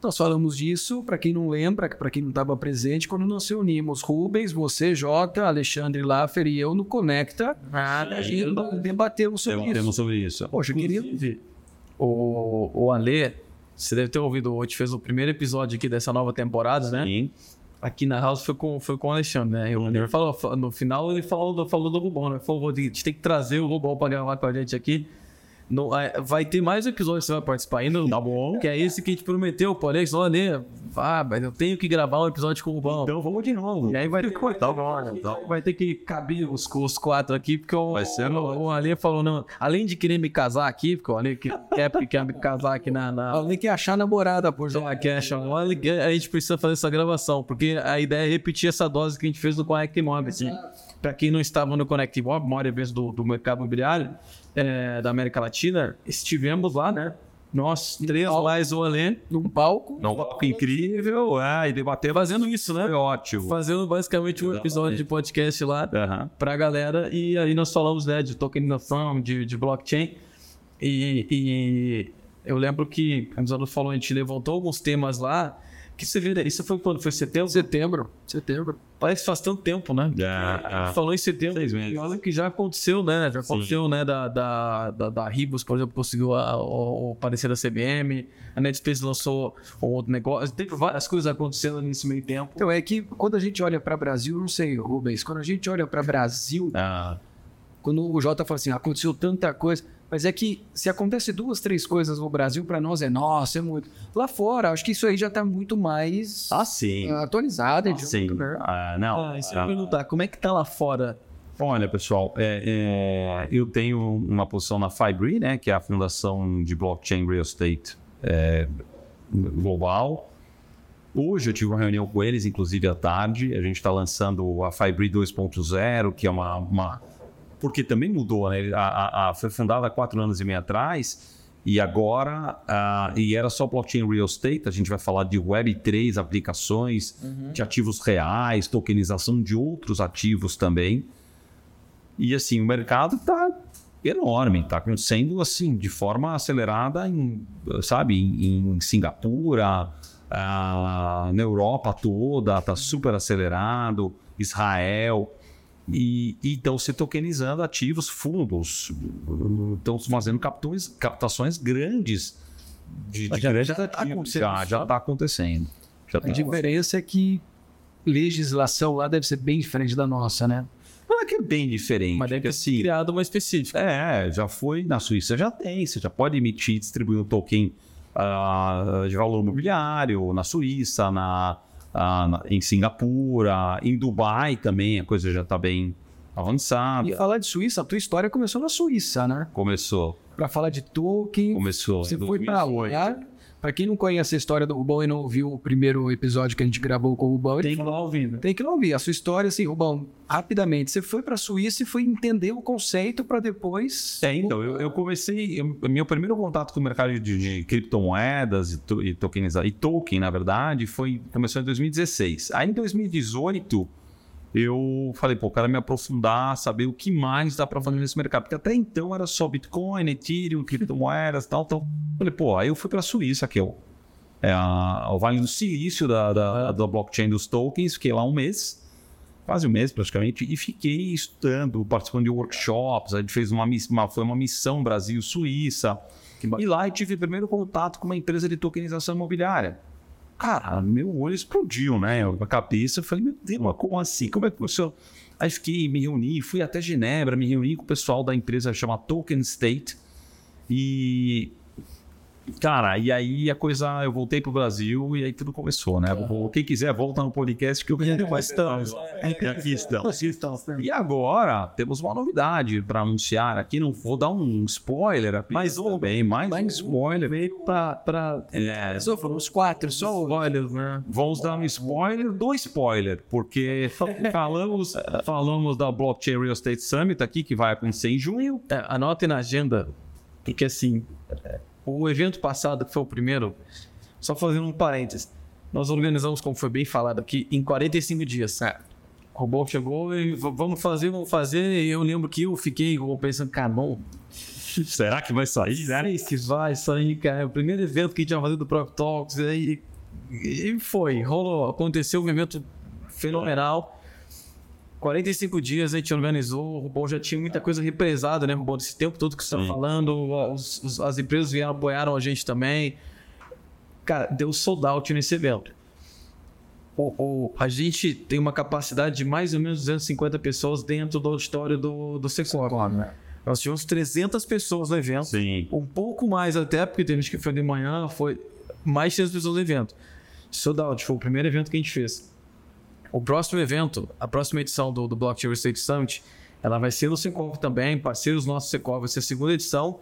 nós falamos disso, para quem não lembra, para quem não estava presente, quando nós reunimos Rubens, você, Jota, Alexandre Laffer e eu no Conecta, a gente debatemos sobre Debatemos isso. sobre isso. Poxa, eu queria... O, o Ale, você deve ter ouvido, gente fez o primeiro episódio aqui dessa nova temporada, né? Sim. Aqui na House foi com, foi com o Alexandre, né? E o falou, no final ele falou, do- falou do Rubão, né? Falou, a gente tem que trazer o Rubão pra gravar com a gente aqui. No, é, vai ter mais um episódio que você vai participar ainda. Tá bom. Que é esse que a gente prometeu, porém, só Ale, ah, mas eu tenho que gravar um episódio com o Rubão. Então vamos de novo. E aí vai ter que cortar agora. Vai ter que caber os, os quatro aqui, porque o, Vai ser o, o Ale falou, não, além de querer me casar aqui, porque o Ale que- quer, quer me casar aqui na. na Alguém que achar namorada, por já que é chamar, o Ale- a gente precisa fazer essa gravação, porque a ideia é repetir essa dose que a gente fez no Connect Mob. Assim. Para quem não estava no Connect Mob, maior evento do, do mercado imobiliário é, da América Latina, estivemos lá, né? Nós, três mais o Ale, num palco. Não, papo incrível, é, e debater fazendo isso, né? foi ótimo. Fazendo basicamente um episódio de podcast lá. Aham. pra galera. E aí nós falamos, né, de tokenização, de, de blockchain. E, e eu lembro que a Amazon falou, a gente levantou alguns temas lá. Que você vê, isso foi quando? Foi setembro? Setembro. Setembro. Parece que faz tanto tempo, né? É. Falou em setembro. Seis meses. E olha que já aconteceu, né? Já aconteceu, né? Da, da, da, da Ribos, por exemplo, conseguiu a- o, o parecer da CBM. A Netspace lançou um outro negócio. Teve várias coisas acontecendo nesse meio tempo. Então é que quando a gente olha para Brasil, não sei, Rubens, quando a gente olha para Brasil, Ah, quando o Jota fala assim, aconteceu tanta coisa, mas é que se acontece duas, três coisas no Brasil, para nós é nossa, é muito. Lá fora, acho que isso aí já tá muito mais ah, sim. atualizado. Ah, de- sim. Ah, não. Ah, isso eu Ah, perguntar, como é que tá lá fora? Olha, pessoal, é, é, eu tenho uma posição na Fibri, né, que é a fundação de blockchain real estate é, global. Hoje eu tive uma reunião com eles, inclusive à tarde. A gente está lançando a Fibri 2.0, que é uma, uma- Porque também mudou, né? A, a- a- foi fundada há quatro anos e meio atrás. E agora, ah, e era só blockchain real estate, a gente vai falar de Web3, aplicações de ativos reais, tokenização de outros ativos também. E assim, o mercado está enorme, está acontecendo assim, de forma acelerada em, sabe, em, em Singapura, ah, na Europa toda, está super acelerado, Israel. E e estão se tokenizando ativos, fundos, estão fazendo captões, captações grandes de, de Já- grandes já tá ativos. acontecendo, Já está acontecendo. Já A tá diferença é que legislação lá deve ser bem diferente da nossa, né? Não é que é bem diferente. Mas deve ter sido criado uma específica. É, já foi na Suíça, já tem. Você já pode emitir e distribuir um token ah, de valor imobiliário na Suíça, na, ah, em Singapura, em Dubai também a coisa já está bem avançada. E falar de Suíça, a tua história começou na Suíça, né? Começou, Para falar de token, começou. Você foi 2018. lá. Pra quem não conhece a história do Rubão e não ouviu o primeiro episódio que a gente gravou com o Rubão, Tem que lá ouvindo. tem que não ouvir. A sua história, assim, Rubão, rapidamente. Você foi pra Suíça e foi entender o conceito pra depois. É, então, eu, eu comecei. eu- meu primeiro contato com o mercado de, de criptomoedas e, to, e tokeniza- e token, na verdade, foi começou em 2016. Aí em 2018 eu falei, pô, quero me aprofundar, saber o que mais dá para fazer nesse mercado. Porque até então era só Bitcoin, Ethereum, criptomoedas e tal, tal. Falei, pô, aí eu fui para a Suíça, que é o, é a- o Vale do Silício da, da, da blockchain dos tokens, fiquei lá um mês quase um mês praticamente, e fiquei estudando, participando de workshops. A gente fez uma, uma foi uma missão Brasil-Suíça. E lá eu tive primeiro contato com uma empresa de tokenização imobiliária. Cara, meu olho explodiu, né? A cabeça, eu falei, meu Deus, como assim? Como é que funciona? Aí fiquei, me reuni, fui até Genebra, me reuni com o pessoal da empresa chamada Token State. E Cara, e aí a coisa, eu voltei pro Brasil e aí tudo começou, né? Quem quiser, volta no podcast que eu mas estamos. Aqui estamos. E agora temos uma novidade para anunciar aqui. Não vou dar um spoiler. Mais um, bem, mais, mais um spoiler. Veio para. É, só foram os quatro, só spoilers, né? Vamos dar um spoiler do spoiler, porque falamos, falamos da Blockchain Real Estate Summit aqui, que vai acontecer em junho. É, anotem na agenda, porque assim o evento passado, que foi o primeiro, só fazendo um parênteses, nós organizamos, como foi bem falado aqui, em 45 dias. É. O robô chegou e vamos fazer, vamos fazer. E eu lembro que eu fiquei pensando, bom, será que vai sair? Né? Sei se vai sair, cara. É o primeiro evento que a gente ia fazer do Pro Talks. E, e foi, rolou. Aconteceu um evento fenomenal. 45 dias a gente organizou, o Rubão já tinha muita coisa represada, né, Rubão? Desse tempo todo que você está falando, os, os, as empresas vieram, apoiaram a gente também. Cara, deu sold out nesse evento. O, o, a gente tem uma capacidade de mais ou menos 250 pessoas dentro do auditório do, do Secor. Né? Nós tivemos 300 pessoas no evento. Sim. Um pouco mais até, porque tem gente que foi de manhã, foi mais de 300 pessoas no evento. Sold out, foi o primeiro evento que a gente fez. O próximo evento, a próxima edição do, do Blockchain Real Estate Summit, ela vai ser no Secov também, parceiros nossos Secov, vai ser a segunda edição.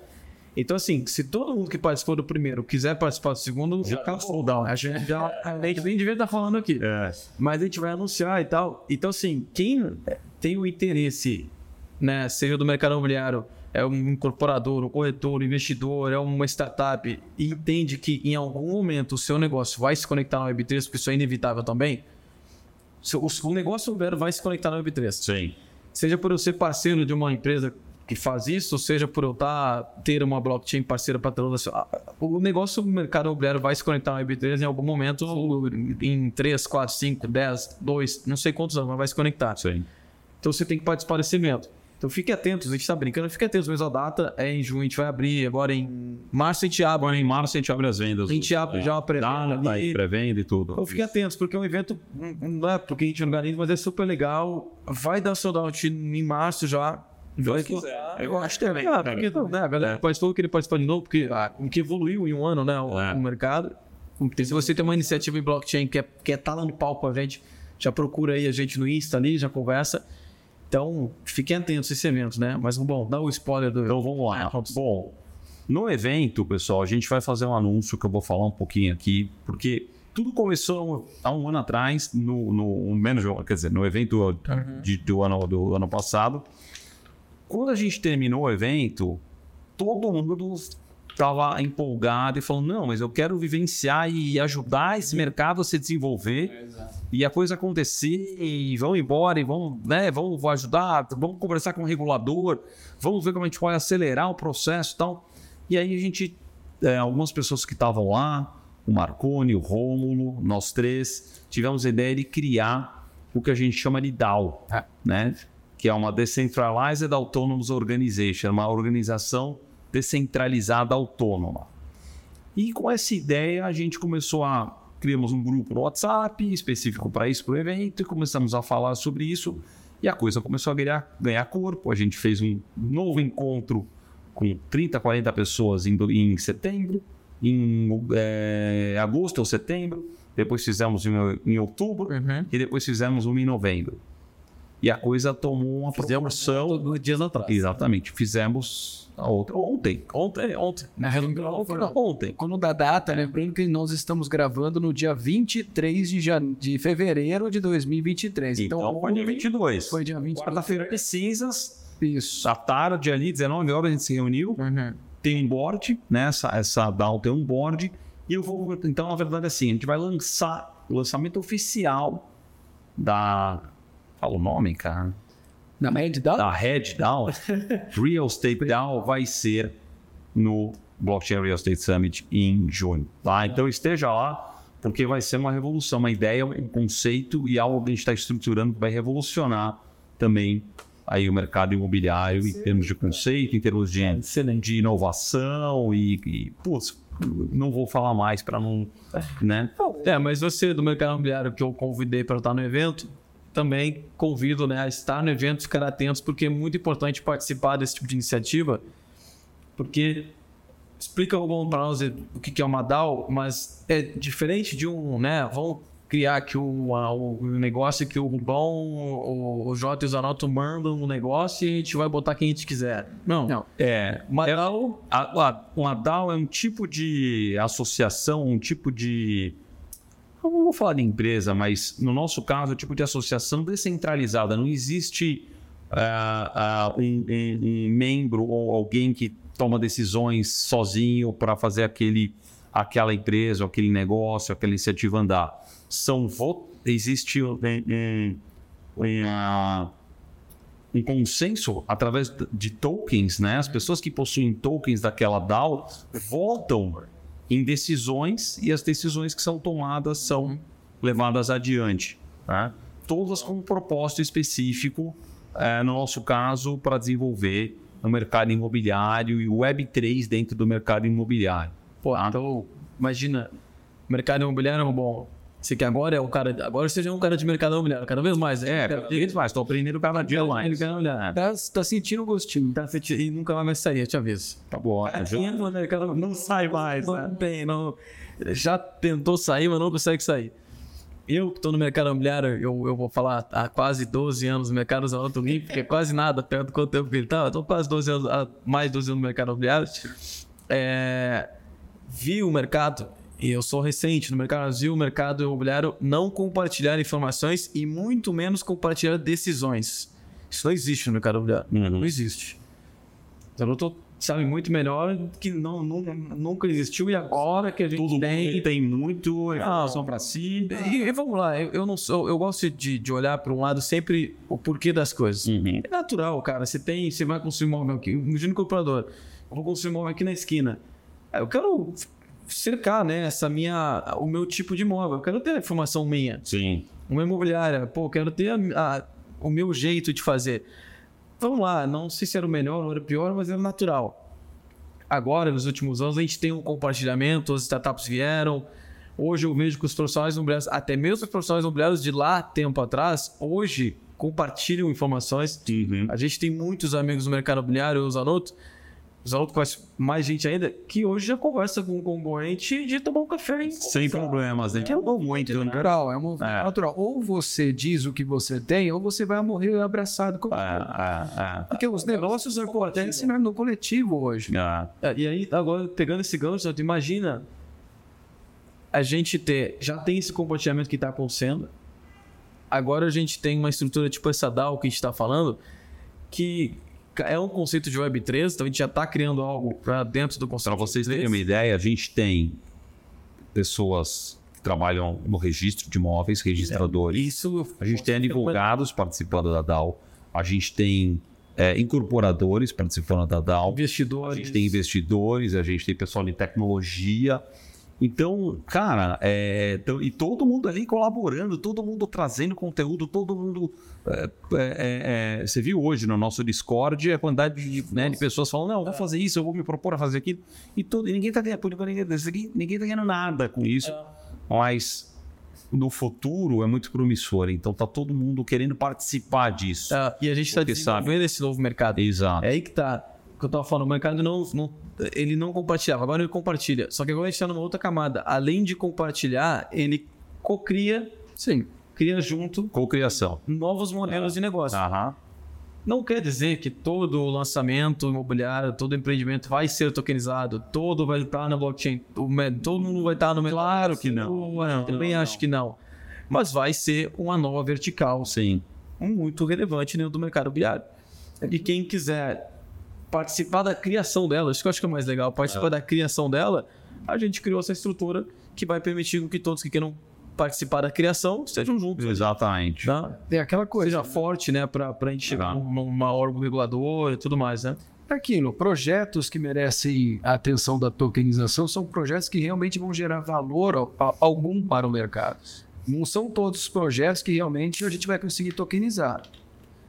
Então, assim, se todo mundo que participou do primeiro quiser participar do segundo, já tá out. A gente já a gente nem devia estar falando aqui. É. Mas a gente vai anunciar e tal. Então, assim, quem tem o interesse, né, seja do mercado imobiliário, é um incorporador, um corretor, um investidor, é uma startup e entende que em algum momento o seu negócio vai se conectar na Web3, porque isso é inevitável também, o, negócio vai se conectar na Web3. Sim. Seja por eu ser parceiro de uma empresa que faz isso, seja por eu estar, tá, ter uma blockchain parceira para toda o negócio do mercado imobiliário vai se conectar na Web3 em algum momento, em 3, 4, 5, 10, 2, não sei quantos anos, mas vai se conectar. Sim. Então você tem que participar desse evento. Então fique atento, a gente está brincando, fique atento, mas a data é em junho, a gente vai abrir agora em março a gente abre. Agora em março a gente abre as vendas. A gente abre é. já a pré-venda. Tá aí, pré-venda e tudo. Então fique atento, porque é um evento, não é porque a gente organiza, mas é super legal. Vai dar sold out em março já. Vai quiser. Eu acho também. Ah, porque, né, a galera é. participou, queria participar de novo, porque ah, que evoluiu em um ano, né, o, é. o mercado. Se você tem uma iniciativa em blockchain que quer estar tá lá no palco com a gente, já procura aí a gente no Insta ali, já conversa. Então, fiquem atentos a esse evento, né? Mas, bom, dá o spoiler do. Então, vamos lá. Bom, no evento, pessoal, a gente vai fazer um anúncio que eu vou falar um pouquinho aqui, porque tudo começou há um ano atrás, no, no menos, quer dizer, no evento uhum. de, do, ano, do ano passado. Quando a gente terminou o evento, todo mundo estava empolgado e falando: não, mas eu quero vivenciar e ajudar esse mercado a se desenvolver é, e a coisa acontecer e vão embora e vão, né, vão, vão ajudar, vamos conversar com o regulador, vamos ver como a gente pode acelerar o processo e tal. E aí a gente, é, algumas pessoas que estavam lá, o Marconi, o Rômulo, nós três, tivemos a ideia de criar o que a gente chama de DAO, é. né? que é uma Decentralized Autonomous Organization, uma organização descentralizada autônoma. E com essa ideia a gente começou a criamos um grupo no WhatsApp específico para isso, para o evento, e começamos a falar sobre isso. E a coisa começou a ganhar, ganhar corpo. A gente fez um novo encontro com 30, 40 pessoas em, em setembro, em é, agosto ou setembro. Depois fizemos em, em outubro uhum. e depois fizemos um em novembro. E a coisa tomou uma Fizemos proporção... dias atrás. Exatamente. Fizemos ontem. Ontem, ontem. Na realidade, ontem. Quando dá data, lembrando que nós estamos gravando no dia 23 de, jan... de fevereiro de 2023. Então, então foi dia 22. Foi dia 22. Quarta-feira precisas. Isso. À tarde ali, 19 horas, a gente se reuniu. Uhum. Tem um board, né? Essa, essa DAO tem um board. E eu vou. Então, na verdade, é assim, a gente vai lançar o lançamento oficial da Fala o nome, cara. Na Red DAO? Da Red DAO. Real Estate DAO vai ser no Blockchain Real Estate Summit em junho. Tá? Então esteja lá, porque vai ser uma revolução, uma ideia, um conceito e algo que a gente está estruturando que vai revolucionar também aí o mercado imobiliário Sim. em termos de conceito, em termos de, de inovação e, e putz, não vou falar mais para não, né? É, mas você do mercado imobiliário que eu convidei para estar no evento, também convido né, a estar no evento, ficar atentos, porque é muito importante participar desse tipo de iniciativa, porque explica para nós o que é uma DAO, mas é diferente de um, né? Vamos criar aqui o, o negócio que o Rubão, o, o Jota e o Zanotto mandam um negócio e a gente vai botar quem a gente quiser. Não. Não. É. Uma é, DAO. A, a, uma DAO é um tipo de associação, um tipo de. Eu não vou falar de empresa, mas no nosso caso, um tipo de associação descentralizada. Não existe uh, uh, um, um, membro ou alguém que toma decisões sozinho para fazer aquele, aquela empresa, aquele negócio, aquela iniciativa andar. São existe um, um, um consenso através de tokens, né? As pessoas que possuem tokens daquela DAO votam em decisões e as decisões que são tomadas são levadas adiante, tá? todas com um propósito específico, é, no nosso caso, para desenvolver no mercado imobiliário e Web3 dentro do mercado imobiliário. Pô, tá? então, imagina, mercado imobiliário, bom, você que agora é um cara. Agora você já é um cara de mercado imobiliário, cada vez mais. Né? É, cada vez mais. Estou aprendendo cada dia mais. Tá, tá sentindo o gostinho. Tá sentindo, e nunca mais sair, eu te aviso. Tá bom. É, mercado, não sai mais. Não né? tem, não. Já tentou sair, mas não consegue sair. Eu que estou no mercado imobiliário, eu, eu vou falar há quase 12 anos no mercado Zanotto Limpo, que é quase nada perto do quanto tempo que ele está. Estou quase 12 anos, há mais de 12 anos no mercado imobiliário. É, vi o mercado, e eu sou recente no mercado Brasil, o mercado imobiliário não compartilhar informações e muito menos compartilhar decisões. Isso não existe no mercado imobiliário. Uhum. Não existe. Eu não estou sabe muito melhor que não, nunca, nunca existiu e agora que a gente Tudo tem tem muito informação para si e, e, vamos lá eu, eu, não sou eu gosto de, de olhar para um lado sempre o porquê das coisas uhum. é natural cara você tem você vai construir um imóvel aqui imagina o comprador eu vou construir um imóvel aqui na esquina eu quero cercar né essa minha o meu tipo de imóvel eu quero ter a informação minha sim uma imobiliária pô eu quero ter a, a, o meu jeito de fazer vamos lá, não sei se era o melhor ou era o pior, mas era natural. Agora, nos últimos anos, a gente tem um compartilhamento, as startups vieram. Hoje eu vejo que os profissionais imobiliários, até mesmo os profissionais imobiliários de lá tempo atrás, hoje compartilham informações. Uhum. A gente tem muitos amigos no mercado imobiliário, os Zanotto, os alunos conhecem mais gente ainda, que hoje já conversa com um concorrente de tomar um café. Sem problemas, né? Que é muito né? natural, é, uma, é. natural. Ou você diz o que você tem, ou você vai morrer abraçado com é, é, é. Porque os negócios acontecem no coletivo hoje. É. e aí, agora, pegando esse gancho, imagina a gente ter, já tem esse compartilhamento que está acontecendo, agora a gente tem uma estrutura tipo essa DAO que a gente está falando, que é um conceito de Web3, então a gente já está criando algo para dentro do conceito. Para vocês terem uma ideia, a gente tem pessoas que trabalham no registro de imóveis, registradores. É, isso. A gente tem advogados participando da DAO. A gente tem é, incorporadores participando da DAO. Investidores. A gente tem investidores, a gente tem pessoal de tecnologia. Então, cara, é, e todo mundo ali colaborando, todo mundo trazendo conteúdo, todo mundo. É, é, é, é você viu hoje no nosso Discord a quantidade de, né, de pessoas falando: não, vou fazer isso, eu vou me propor a fazer aquilo. E, todo, e ninguém está ganhando, ninguém, ninguém tá ganhando nada com isso. É. Mas no futuro é muito promissor. Então tá todo mundo querendo participar disso. e a gente está desenvolvendo sabe. esse novo mercado. Exato. É aí que tá que eu tava falando, o mercado não, não, ele não compartilhava, agora ele compartilha. Só que agora a gente tá numa outra camada. Além de compartilhar, ele cocria, sim, cria junto. Cocriação. Novos modelos de negócio. Aham. Não quer dizer que todo lançamento imobiliário, todo empreendimento vai ser tokenizado, todo vai estar na blockchain, todo mundo vai estar no Claro que não. não também não, acho não. que não. Mas vai ser uma nova vertical. Sim. Muito relevante dentro do mercado imobiliário. E quem quiser participar da criação dela. Isso que eu acho que é mais legal. Participar é. da criação dela, a gente criou essa estrutura que vai permitir que todos que queiram participar da criação estejam juntos. Exatamente. Tá? É aquela coisa. Seja forte, né? Para a gente chegar numa órgão regulador e tudo mais, né? Aquilo, projetos que merecem a atenção da tokenização são projetos que realmente vão gerar valor algum para o mercado. Não são todos os projetos que realmente a gente vai conseguir tokenizar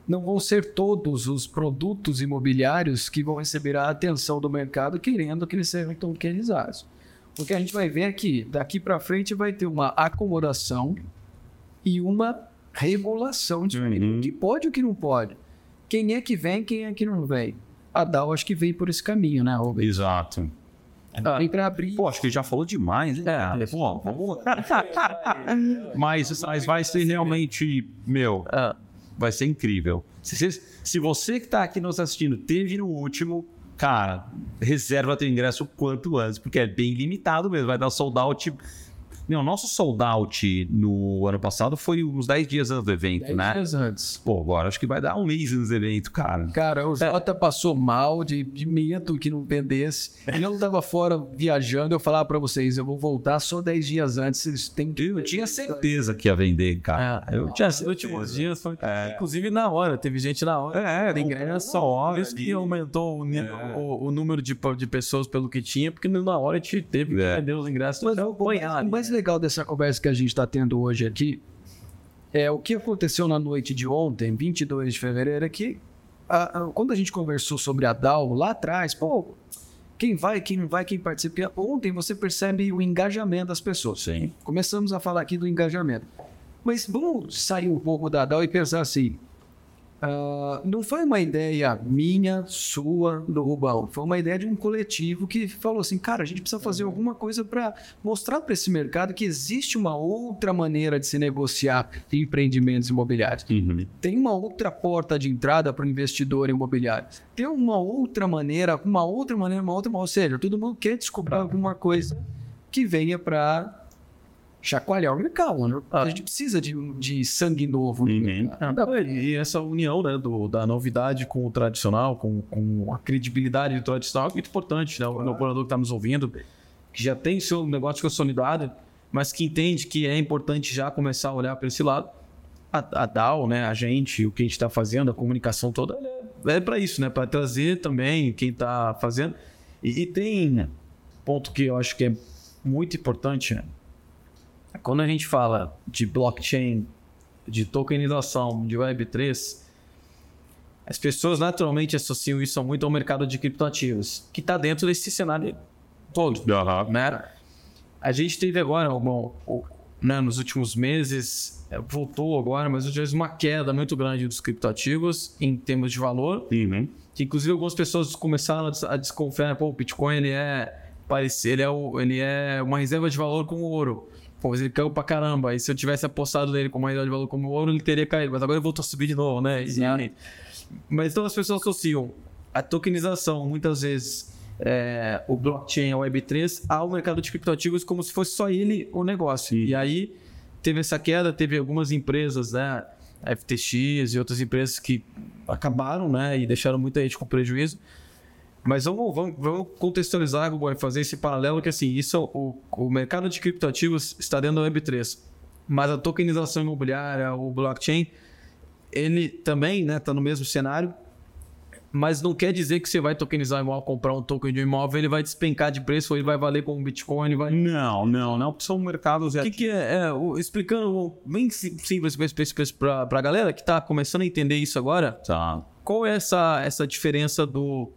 não vão ser todos os produtos imobiliários que vão receber a atenção do mercado querendo que eles sejam tokenizados. O que a gente vai ver é que daqui para frente vai ter uma acomodação e uma regulação de Uhum. o que pode e o que não pode. Quem é que vem, quem é que não vem. A DAO acho que vem por esse caminho, né, Rubens? Exato. Vem para abrir. Pô, acho que já falou demais, hein? É. Pô, vamos... mas, mas vai ser realmente, meu, Ah, vai ser incrível. Se, se- se você que tá aqui nos assistindo teve no último, cara, reserva teu ingresso o quanto antes, porque é bem limitado mesmo. Vai dar sold out. Não, nosso sold out no ano passado foi uns 10 dias antes do evento, Dez né? dias antes. Pô, agora acho que vai dar um mês antes do evento, cara. Cara, o Jota passou mal de, de medo que não pendesse. E eu tava fora viajando, eu falava pra vocês, eu vou voltar só 10 dias antes, vocês têm que... Eu tinha certeza que ia vender, cara. é, eu tinha, nos últimos dias foi. Inclusive na hora, teve gente na hora. É, Tem comprou ingresso, na hora isso que aumentou o, ni- o, o número de, de pessoas pelo que tinha, porque na hora a gente teve que É. vender os ingressos. Mas Então, o legal dessa conversa que a gente está tendo hoje aqui é o que aconteceu na noite de ontem, 22 de fevereiro, é que a- a- quando a gente conversou sobre a DAO lá atrás, pô, quem vai, quem não vai, quem participa. Ontem você percebe o engajamento das pessoas. Sim. Começamos a falar aqui do engajamento. Mas vamos sair um pouco da DAO e pensar assim. Ah, não foi uma ideia minha, sua, do Rubão. Foi uma ideia de um coletivo que falou assim: cara, a gente precisa fazer alguma coisa para mostrar para esse mercado que existe uma outra maneira de se negociar empreendimentos imobiliários. Uhum. Tem uma outra porta de entrada para o investidor imobiliário. Tem uma outra maneira, uma outra maneira, uma outra. Ou seja, todo mundo quer descobrir alguma coisa que venha para chacoalhar o mercado. Né? A gente precisa de, de sangue novo. Uhum. Ah, E essa união né, do, da novidade com o tradicional, com, com a credibilidade do tradicional, é muito importante. Né? O operador que está nos ouvindo, que já tem seu negócio consolidado, mas que entende que é importante já começar a olhar para esse lado. A, a DAO, né, a gente, o que a gente está fazendo, a comunicação toda, é, é para isso, né? para trazer também quem está fazendo. E, e tem ponto que eu acho que é muito importante. né? Quando a gente fala de blockchain, de tokenização, de Web3, as pessoas naturalmente associam isso muito ao mercado de criptoativos, que está dentro desse cenário todo. Né? A gente teve agora, bom, né, nos últimos meses, é, voltou agora, mas já uma queda muito grande dos criptoativos em termos de valor, Uhum. que inclusive algumas pessoas começaram a des- a desconfiar, pô, o Bitcoin ele é ele é, ele é uma reserva de valor como o ouro. Pô, mas ele caiu pra caramba. E se eu tivesse apostado nele uma reserva de valor como o ouro, ele teria caído. Mas agora ele voltou a subir de novo, né? E- mas então as pessoas associam a tokenização, muitas vezes, é, o blockchain, a Web3, ao mercado de criptoativos como se fosse só ele o negócio. E aí teve essa queda, teve algumas empresas, né? A FTX e outras empresas que acabaram, né? E deixaram muita gente com prejuízo. Mas vamos, vamos, vamos contextualizar, Google, fazer esse paralelo que assim, isso o, o mercado de criptoativos está dentro da Web3. Mas a tokenização imobiliária, o blockchain, ele também está né, tá no mesmo cenário, mas não quer dizer que você vai tokenizar imóvel, comprar um token de um imóvel, ele vai despencar de preço, ou ele vai valer como Bitcoin, vai... Não, não, não. São mercados. O que, que é, é, o- explicando bem sim- simples para a galera que está começando a entender isso agora, Tá. qual é essa, essa diferença do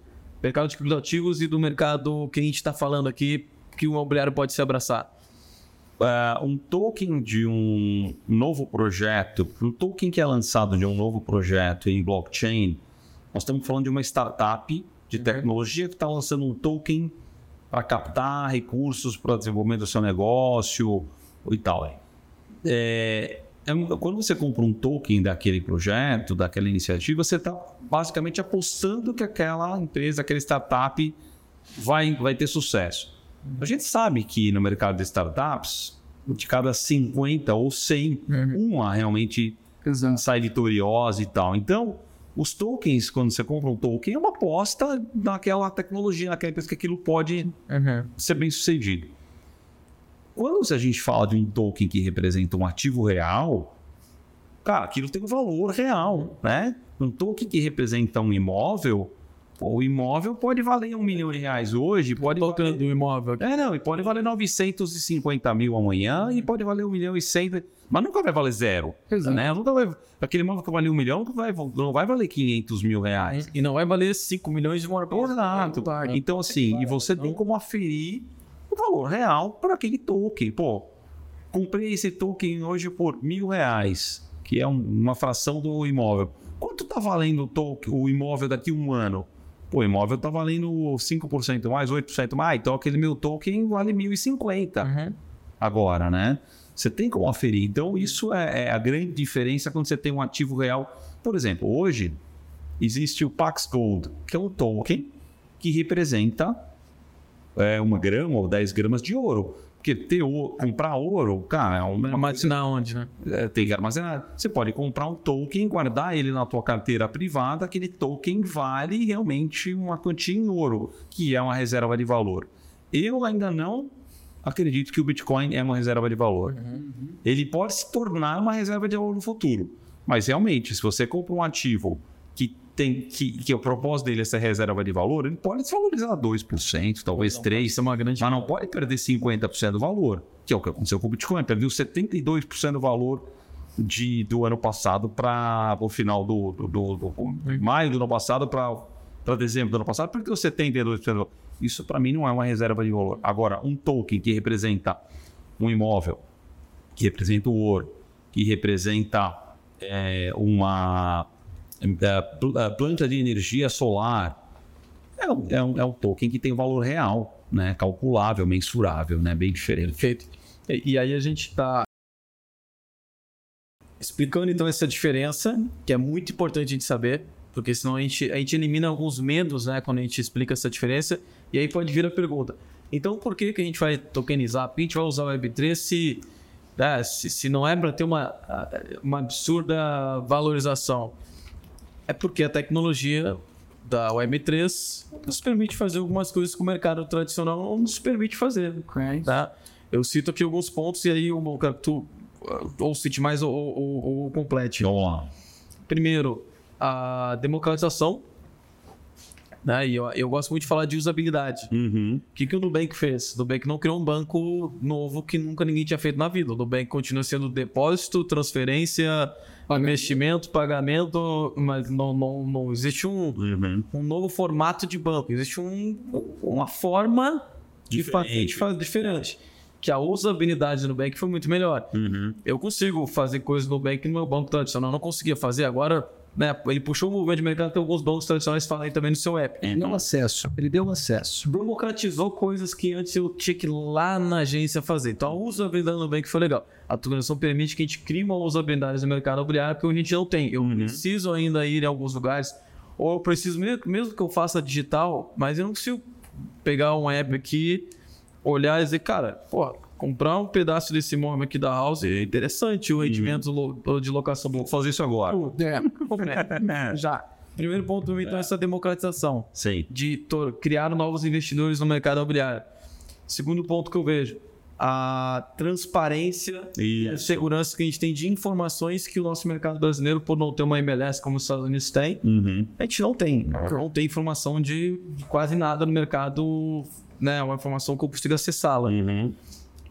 mercado de criptoativos e do mercado que a gente está falando aqui, que o imobiliário pode se abraçar? É, um token de um novo projeto, um token que é lançado de um novo projeto em blockchain, nós estamos falando de uma startup de tecnologia que está lançando um token para captar recursos para o desenvolvimento do seu negócio e tal. É, é quando você compra um token daquele projeto, daquela iniciativa, você está basicamente apostando que aquela empresa, aquela startup vai, vai ter sucesso. A gente sabe que no mercado de startups, de cada 50 ou 100, uma realmente Exato. sai vitoriosa e tal. Então, os tokens, quando você compra um token, é uma aposta naquela tecnologia, naquela empresa que aquilo pode ser bem sucedido. Quando a gente fala de um token que representa um ativo real, cara, aquilo tem um valor real, né? Um token que representa um imóvel, o imóvel pode valer um milhão de reais hoje, pode valer... do imóvel. É, não, e pode valer 950 mil amanhã e pode valer um milhão e cem, mas nunca vai valer zero, Exato. né? Nunca vai... Aquele imóvel que valia um milhão não vai, não vai valer 500 mil reais. E não vai valer 5 milhões de uma Exato. Então, assim, e você tem como aferir o valor real para aquele token. Pô, comprei esse token hoje por mil reais. que é um- uma fração do imóvel. Quanto está valendo o, token, o imóvel daqui a um ano? Pô, o imóvel está valendo 5% mais, 8% mais, então aquele meu token vale 1.050 agora, né? Você tem como aferir. Então, isso é, é a grande diferença quando você tem um ativo real. Por exemplo, hoje existe o Pax Gold, que é um token que representa é, uma grama ou 10 gramas de ouro. Porque ter ouro, comprar ouro, cara, é uma, na onde, né? é, tem que armazenar. Você pode comprar um token, guardar ele na tua carteira privada, aquele token vale realmente uma quantia em ouro, que é uma reserva de valor. Eu ainda não acredito que o Bitcoin é uma reserva de valor. Ele pode se tornar uma reserva de valor no futuro. Mas realmente, se você compra um ativo tem que, que o propósito dele é ser reserva de valor, ele pode se valorizar 2%, talvez 3%. Isso é uma grande. Mas não pode perder 50% do valor, que é o que aconteceu com o Bitcoin. Perdeu 72% do valor de, do ano passado para o final do, do, do- do- maio do ano passado para dezembro do ano passado, perdeu 72% do valor. Isso para mim não é uma reserva de valor. Agora, um token que representa um imóvel, que representa o ouro, que representa é, uma planta de energia solar, é um, é, um, é um token que tem valor real, né? calculável, mensurável, né? bem diferente. Perfeito. E, e aí a gente está explicando então essa diferença, que é muito importante a gente saber, porque senão a gente, a gente elimina alguns medos, né, quando a gente explica essa diferença, e aí pode vir a pergunta. Então, por que, que a gente vai tokenizar? A gente vai usar o Web3 se, né, se, se não é para ter uma, uma absurda valorização? É porque a tecnologia da Web3 nos permite fazer algumas coisas que o mercado tradicional não nos permite fazer tá? Eu cito aqui alguns pontos e aí o cara, tu uh, ou cite mais ou, ou, ou- ou complete. Vamos lá. Primeiro, a democratização. Né? E eu, eu gosto muito de falar de usabilidade. Uhum. O que, que o Nubank fez? O Nubank não criou um banco novo que nunca ninguém tinha feito na vida. O Nubank continua sendo depósito, transferência, investimento, pagamento, mas não, não, não existe um, Uhum. um novo formato de banco. Existe um, uma forma Diferente. de fazer diferente. Que a usabilidade do Nubank foi muito melhor. Uhum. Eu consigo fazer coisas no Nubank no meu banco tradicional. Eu não conseguia fazer. Agora, né, ele puxou o movimento de mercado, tem alguns bancos tradicionais que aí também no seu app. Ele deu acesso. Ele deu acesso. Democratizou coisas que antes eu tinha que ir lá na agência fazer. Então a usabilidade do Nubank foi legal. A atualização permite que a gente crie uma usabilidade no mercado imobiliário que a gente não tem. Eu preciso ainda ir em alguns lugares, ou eu preciso, mesmo, mesmo que eu faça digital, mas eu não consigo pegar um app aqui, olhar e dizer, cara, pô, comprar um pedaço desse imóvel aqui da house é interessante o rendimento lo- de locação do Vou fazer isso agora. É. Já. Primeiro ponto, então, essa democratização Sei. de criar novos investidores no mercado imobiliário. Segundo ponto que eu vejo, a transparência e a segurança que a gente tem de informações que o nosso mercado brasileiro, por não ter uma MLS como os Estados Unidos tem, Uhum. a gente não tem. Não tem informação de, de quase nada no mercado, né? Uma informação que eu consigo acessá-la. Uhum.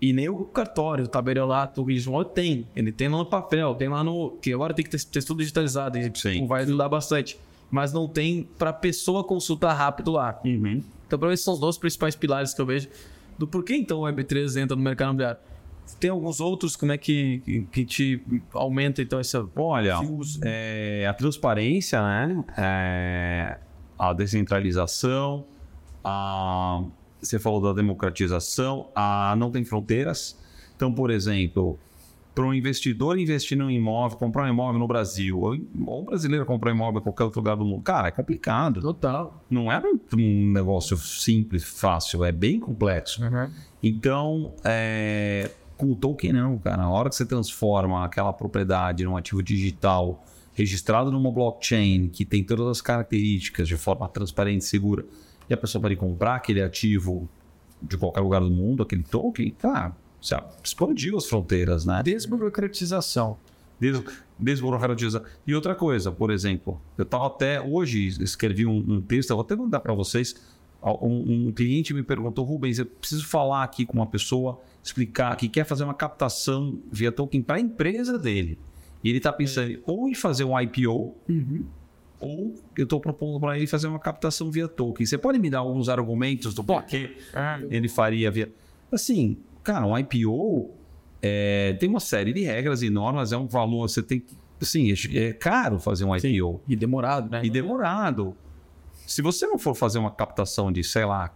E nem o cartório, o tabelionato, o registro tem. Ele tem lá no papel, tem lá no. Que agora tem que ter, ter tudo digitalizado, e Sim. vai ajudar bastante. Mas não tem para pessoa consultar rápido lá. Uhum. Então, para mim, são os dois principais pilares que eu vejo do porquê então o Web3 entra no mercado imobiliário. Tem alguns outros, como é que, que, que te aumenta então essa. Olha, é, a transparência, né? É, a descentralização, a, você falou da democratização, a não tem fronteiras. Então, por exemplo, para um investidor investir num imóvel, comprar um imóvel no Brasil, ou um brasileiro comprar um imóvel em qualquer outro lugar do mundo, cara, é complicado. Total. Não é um negócio simples, fácil, é bem complexo. Então, é, com o token não, cara. Na hora que você transforma aquela propriedade num ativo digital registrado numa blockchain que tem todas as características de forma transparente e segura, e a pessoa pode comprar aquele ativo de qualquer lugar do mundo, aquele token, você explodiu as fronteiras, né? Desburocratização. Des desburocratiza. E outra coisa, por exemplo, eu estava até hoje escrevi um, um texto, eu vou até mandar para vocês. Um, um cliente me perguntou, Rubens, eu preciso falar aqui com uma pessoa, explicar que quer fazer uma captação via token para a empresa dele. E ele está pensando ou em fazer um IPO, ou eu estou propondo para ele fazer uma captação via token. Você pode me dar alguns argumentos do porquê ele faria via. Assim, cara, um IPO é, tem uma série de regras e normas, é um valor, você tem que assim, é caro fazer um IPO. E demorado, né? E demorado. Se você não for fazer uma captação de, sei lá,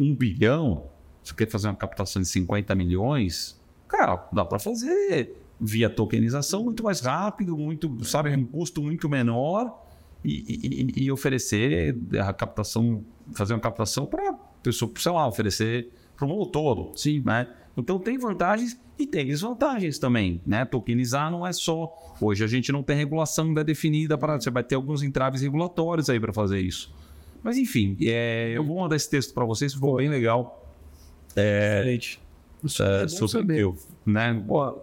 um bilhão, você quer fazer uma captação de 50 milhões, cara, dá para fazer via tokenização muito mais rápido, muito, sabe, um custo muito menor e, e, e oferecer a captação, fazer uma captação para pessoa, sei lá, oferecer para o mundo todo. Sim. Né? Então tem vantagens e tem desvantagens também, né? Tokenizar não é só. Hoje a gente não tem regulação ainda definida para. Você vai ter alguns entraves regulatórios aí para fazer isso. Mas enfim, é, eu vou mandar esse texto para vocês, ficou bem legal. É, Excelente. é, é sobre eu, né? Pô,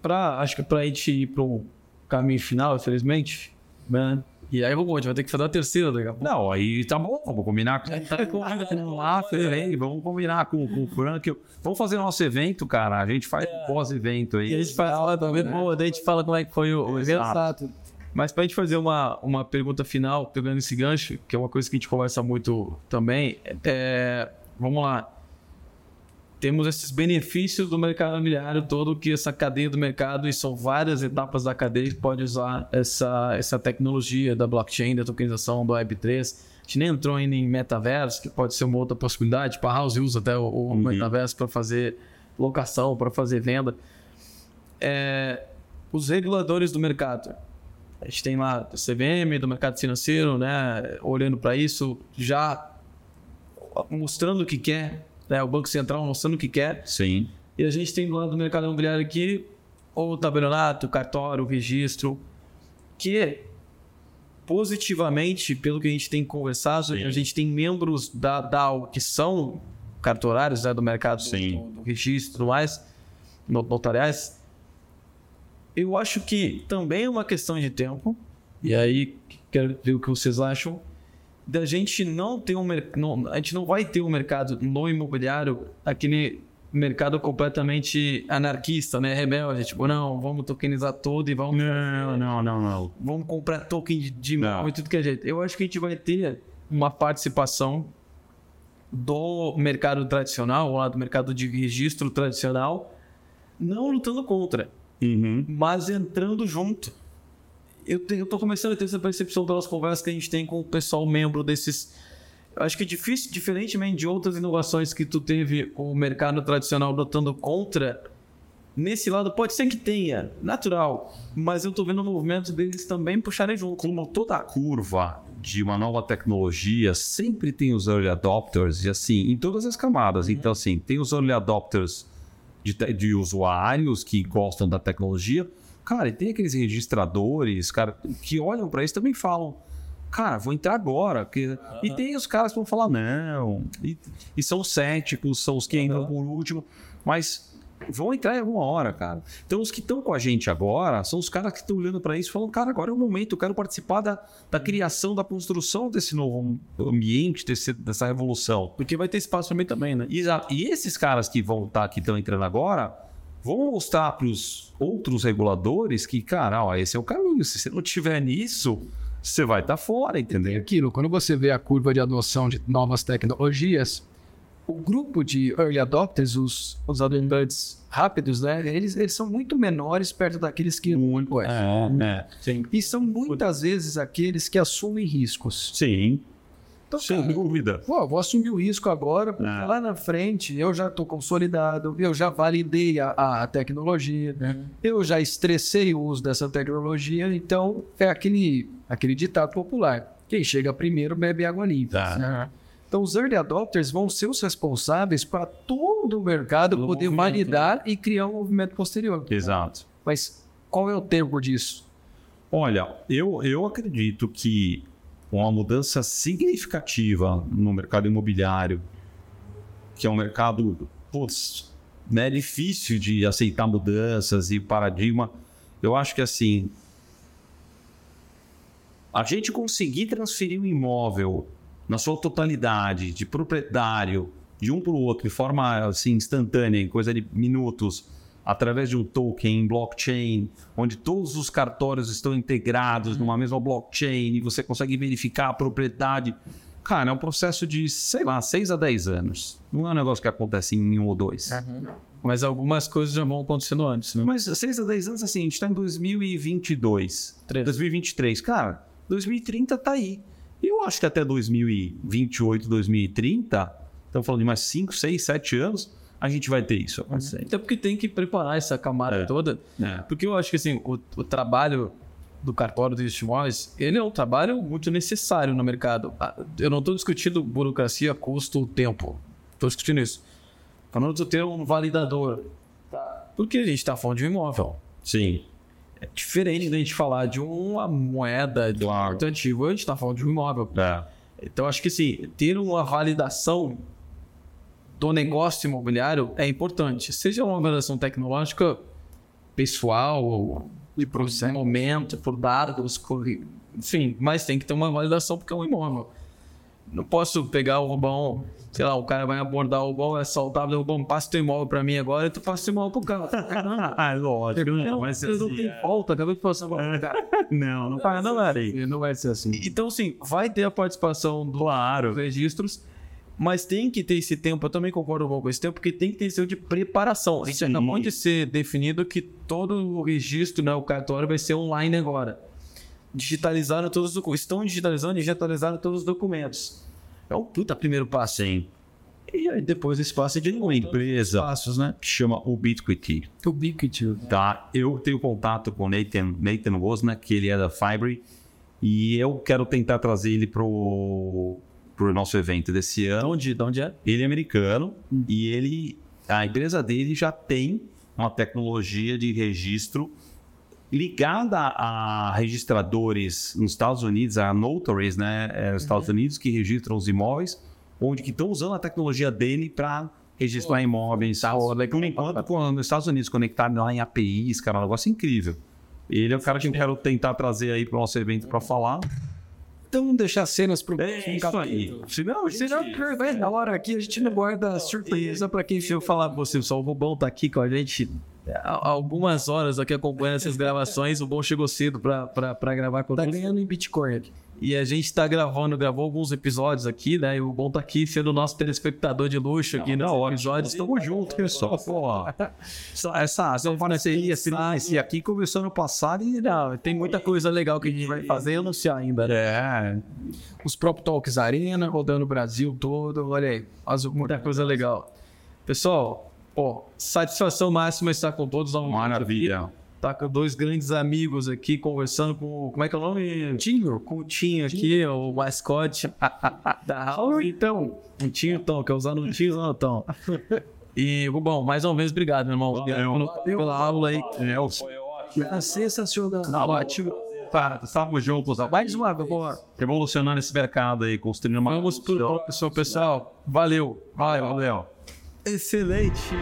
pra, acho que para a gente ir para o caminho final, infelizmente, né? E aí, vamos, a gente vai ter que fazer a terceira daqui a pouco. Não, aí tá bom, vamos combinar com, com lá, vamos combinar com, com o Frank. Vamos fazer nosso evento, cara. A gente faz é. um pós-evento aí. E a gente fala, tá vendo? Bom, daí a gente fala como é que foi o, o evento. Exato. Mas para a gente fazer uma, uma pergunta final, pegando esse gancho, que é uma coisa que a gente conversa muito também, é, vamos lá temos esses benefícios do mercado imobiliário todo, que essa cadeia do mercado, e são várias etapas da cadeia que pode usar essa, essa tecnologia da blockchain, da tokenização, do Web3. A gente nem entrou ainda em metaverso, que pode ser uma outra possibilidade. Para House usa até o, o uhum. metaverso para fazer locação, para fazer venda. É, os reguladores do mercado. A gente tem lá o CVM do mercado financeiro, né, olhando para isso, já mostrando o que quer, né? O Banco Central mostrando o que quer. Sim. E a gente tem do lado do mercado imobiliário aqui o tabelionato, o cartório, o registro, que positivamente, pelo que a gente tem conversado, Sim. a gente tem membros da DAO que são cartorários né, do mercado do, do, registro e tudo mais, notariais. Eu acho que também é uma questão de tempo, e aí quero ver o que vocês acham da gente não ter um mercado. A gente não vai ter um mercado no imobiliário, aquele mercado completamente anarquista, né? Rebelde. Tipo, não, vamos tokenizar tudo e vamos. Não, não, não, não. Vamos comprar token de, de e tudo que é jeito. Eu acho que a gente vai ter uma participação do mercado tradicional, lá do mercado de registro tradicional, não lutando contra, uhum. mas entrando junto eu, tenho, eu tô começando a ter essa percepção pelas conversas que a gente tem com o pessoal membro desses. Acho que é difícil, diferentemente de outras inovações que tu teve o mercado tradicional lutando contra, nesse lado pode ser que tenha, natural, mas eu tô vendo o movimento deles também puxarem junto. Como toda a curva de uma nova tecnologia, sempre tem os early adopters, e assim, em todas as camadas. Uhum. Então, assim, tem os early adopters de, de usuários que gostam da tecnologia, Cara, e tem aqueles registradores, cara, que olham para isso também falam, cara, vou entrar agora. Porque... Uhum. E tem os caras que vão falar, não. E, e são céticos, são os que entram por último. Mas vão entrar em alguma hora, cara. Então, os que estão com a gente agora são os caras que estão olhando para isso e falam, cara, agora é o momento, eu quero participar da, da criação, da construção desse novo ambiente, desse, dessa revolução. Porque vai ter espaço para mim também, né? Exato. E esses caras que vão estar, tá, que estão entrando agora, vamos mostrar para os outros reguladores que, cara, ó, esse é o caminho. Se você não tiver nisso, você vai estar tá fora, entendeu? É aquilo, quando você vê a curva de adoção de novas tecnologias, o grupo de early adopters, os, os adopters rápidos, né? Eles, eles são muito menores perto daqueles que. Muito, é, é, sim. E são muitas vezes aqueles que assumem riscos. Sim. Então, Sem cara, dúvida. Pô, vou assumir o risco agora, porque é. lá na frente eu já estou consolidado, eu já validei a, a tecnologia, é. eu já estressei o uso dessa tecnologia, então é aquele, aquele ditado popular. Quem chega primeiro bebe água limpa. Tá. Né? Então, os early adopters vão ser os responsáveis para todo o mercado Todo poder validar e criar um movimento posterior. Exato. Mas qual é o tempo disso? Olha, eu, eu acredito que com uma mudança significativa no mercado imobiliário, que é um mercado putz, né, difícil de aceitar mudanças e paradigma. Eu acho que assim, a gente conseguir transferir um imóvel na sua totalidade, de proprietário, de um para o outro, de forma assim, instantânea, em coisa de minutos, através de um token blockchain, onde todos os cartórios estão integrados numa mesma blockchain e você consegue verificar a propriedade. Cara, é um processo de, sei lá, 6 a 10 anos. Não é um negócio que acontece em um ou dois. Uhum. Mas algumas coisas já vão acontecendo antes, né? Mas 6 a 10 anos, assim, a gente tá em 2022. Três. 2023. Cara, 2030 tá aí. Eu acho que até 2028, 2030, estamos falando de mais 5, 6, 7 anos, a gente vai ter isso acontecendo. Até porque tem que preparar essa camada É. toda. É. Porque eu acho que assim, o, o trabalho do cartório dos imóveis, ele é um trabalho muito necessário no mercado. Ah, Eu não estou discutindo burocracia, custo, tempo. Estou discutindo isso. Falando de ter um validador. Porque a gente está falando de um imóvel. Sim. É diferente da gente falar de uma moeda, de um Claro. antigo, a gente está falando de um imóvel. É. Então, acho que assim, ter uma validação do negócio imobiliário é importante. Seja uma validação tecnológica, pessoal, e por momento, por dados, por- enfim, mas tem que ter uma validação porque é um imóvel. Não posso pegar o Rubão, sei lá, o cara vai abordar o Rubão, é saudável, Rubão, passa teu imóvel pra mim agora, e tu passa o imóvel pro cara. Ah, lógico. não, mas eu não assim, tenho volta, acabei de passar cara. Não, não Ah, não é. Não vai ser assim. Então, sim, vai ter a participação do Claro. dos registros, mas tem que ter esse tempo. Eu também concordo com esse tempo, porque tem que ter esse tempo de preparação. A gente Sim. acabou de ser definido que todo o registro, né, o cartório, vai ser online agora. Digitalizaram todos os documentos. Estão digitalizando, digitalizaram todos os documentos. É um puta primeiro passo. Sim. E aí depois esse passo é de Uma empresa passos, né? que chama Ubiquity. Ubiquity. Tá? Eu tenho contato com o Nathan, Nathan Wozniak, que ele é da Fibre, e eu quero tentar trazer ele pro, pro nosso evento desse De ano. onde, de onde é? Ele é americano e ele, a empresa dele já tem uma tecnologia de registro ligada a registradores nos Estados Unidos, a notaries, né, é, nos Estados Unidos que registram os imóveis, onde que estão usando a tecnologia dele para registrar imóveis. Por enquanto, nos Estados Unidos, conectado lá em APIs, cara, é um negócio incrível. Ele é o cara que eu quero tentar trazer aí para o nosso evento para falar. Então deixar cenas pro É isso aí. Senão, gente- Senão, na hora aqui, a gente não guarda surpresa pra quem Deixa eu falar pra você, pessoal. O Rubão tá aqui com a gente há algumas horas aqui acompanhando essas gravações. O Rubão chegou cedo pra gravar com tá ganhando em Bitcoin aqui. E a gente tá gravando, gravou alguns episódios aqui, né? E o Rubão tá aqui sendo o nosso telespectador de luxo aqui nos episódios. Estamos juntos, pessoal. Pô, essa, essa, parceria assim, esse aqui começou no passado e Não, tem muita coisa legal que a gente vai fazer e anunciar ainda, né? É, Os Prop Talks Arena, rodando o Brasil todo. Olha aí. Muita coisa legal. Pessoal, ó, satisfação máxima estar com todos. Maravilha. Tá com dois grandes amigos aqui conversando com. Como é que é o nome? Tinho. Com o Tinho aqui, o mascote da House. Então. O Tinho Tom, que é usando o Tinho usando o Tom. E, bom, mais uma vez, obrigado, meu irmão. Valeu. Pela, pela aula aí. É sensacional. Ótimo. Tá, estamos juntos. Mais uma vez. Revolucionando esse mercado aí, construindo uma. Vamos pro pessoal, pessoal. Valeu. Valeu. Valeu. Excelente.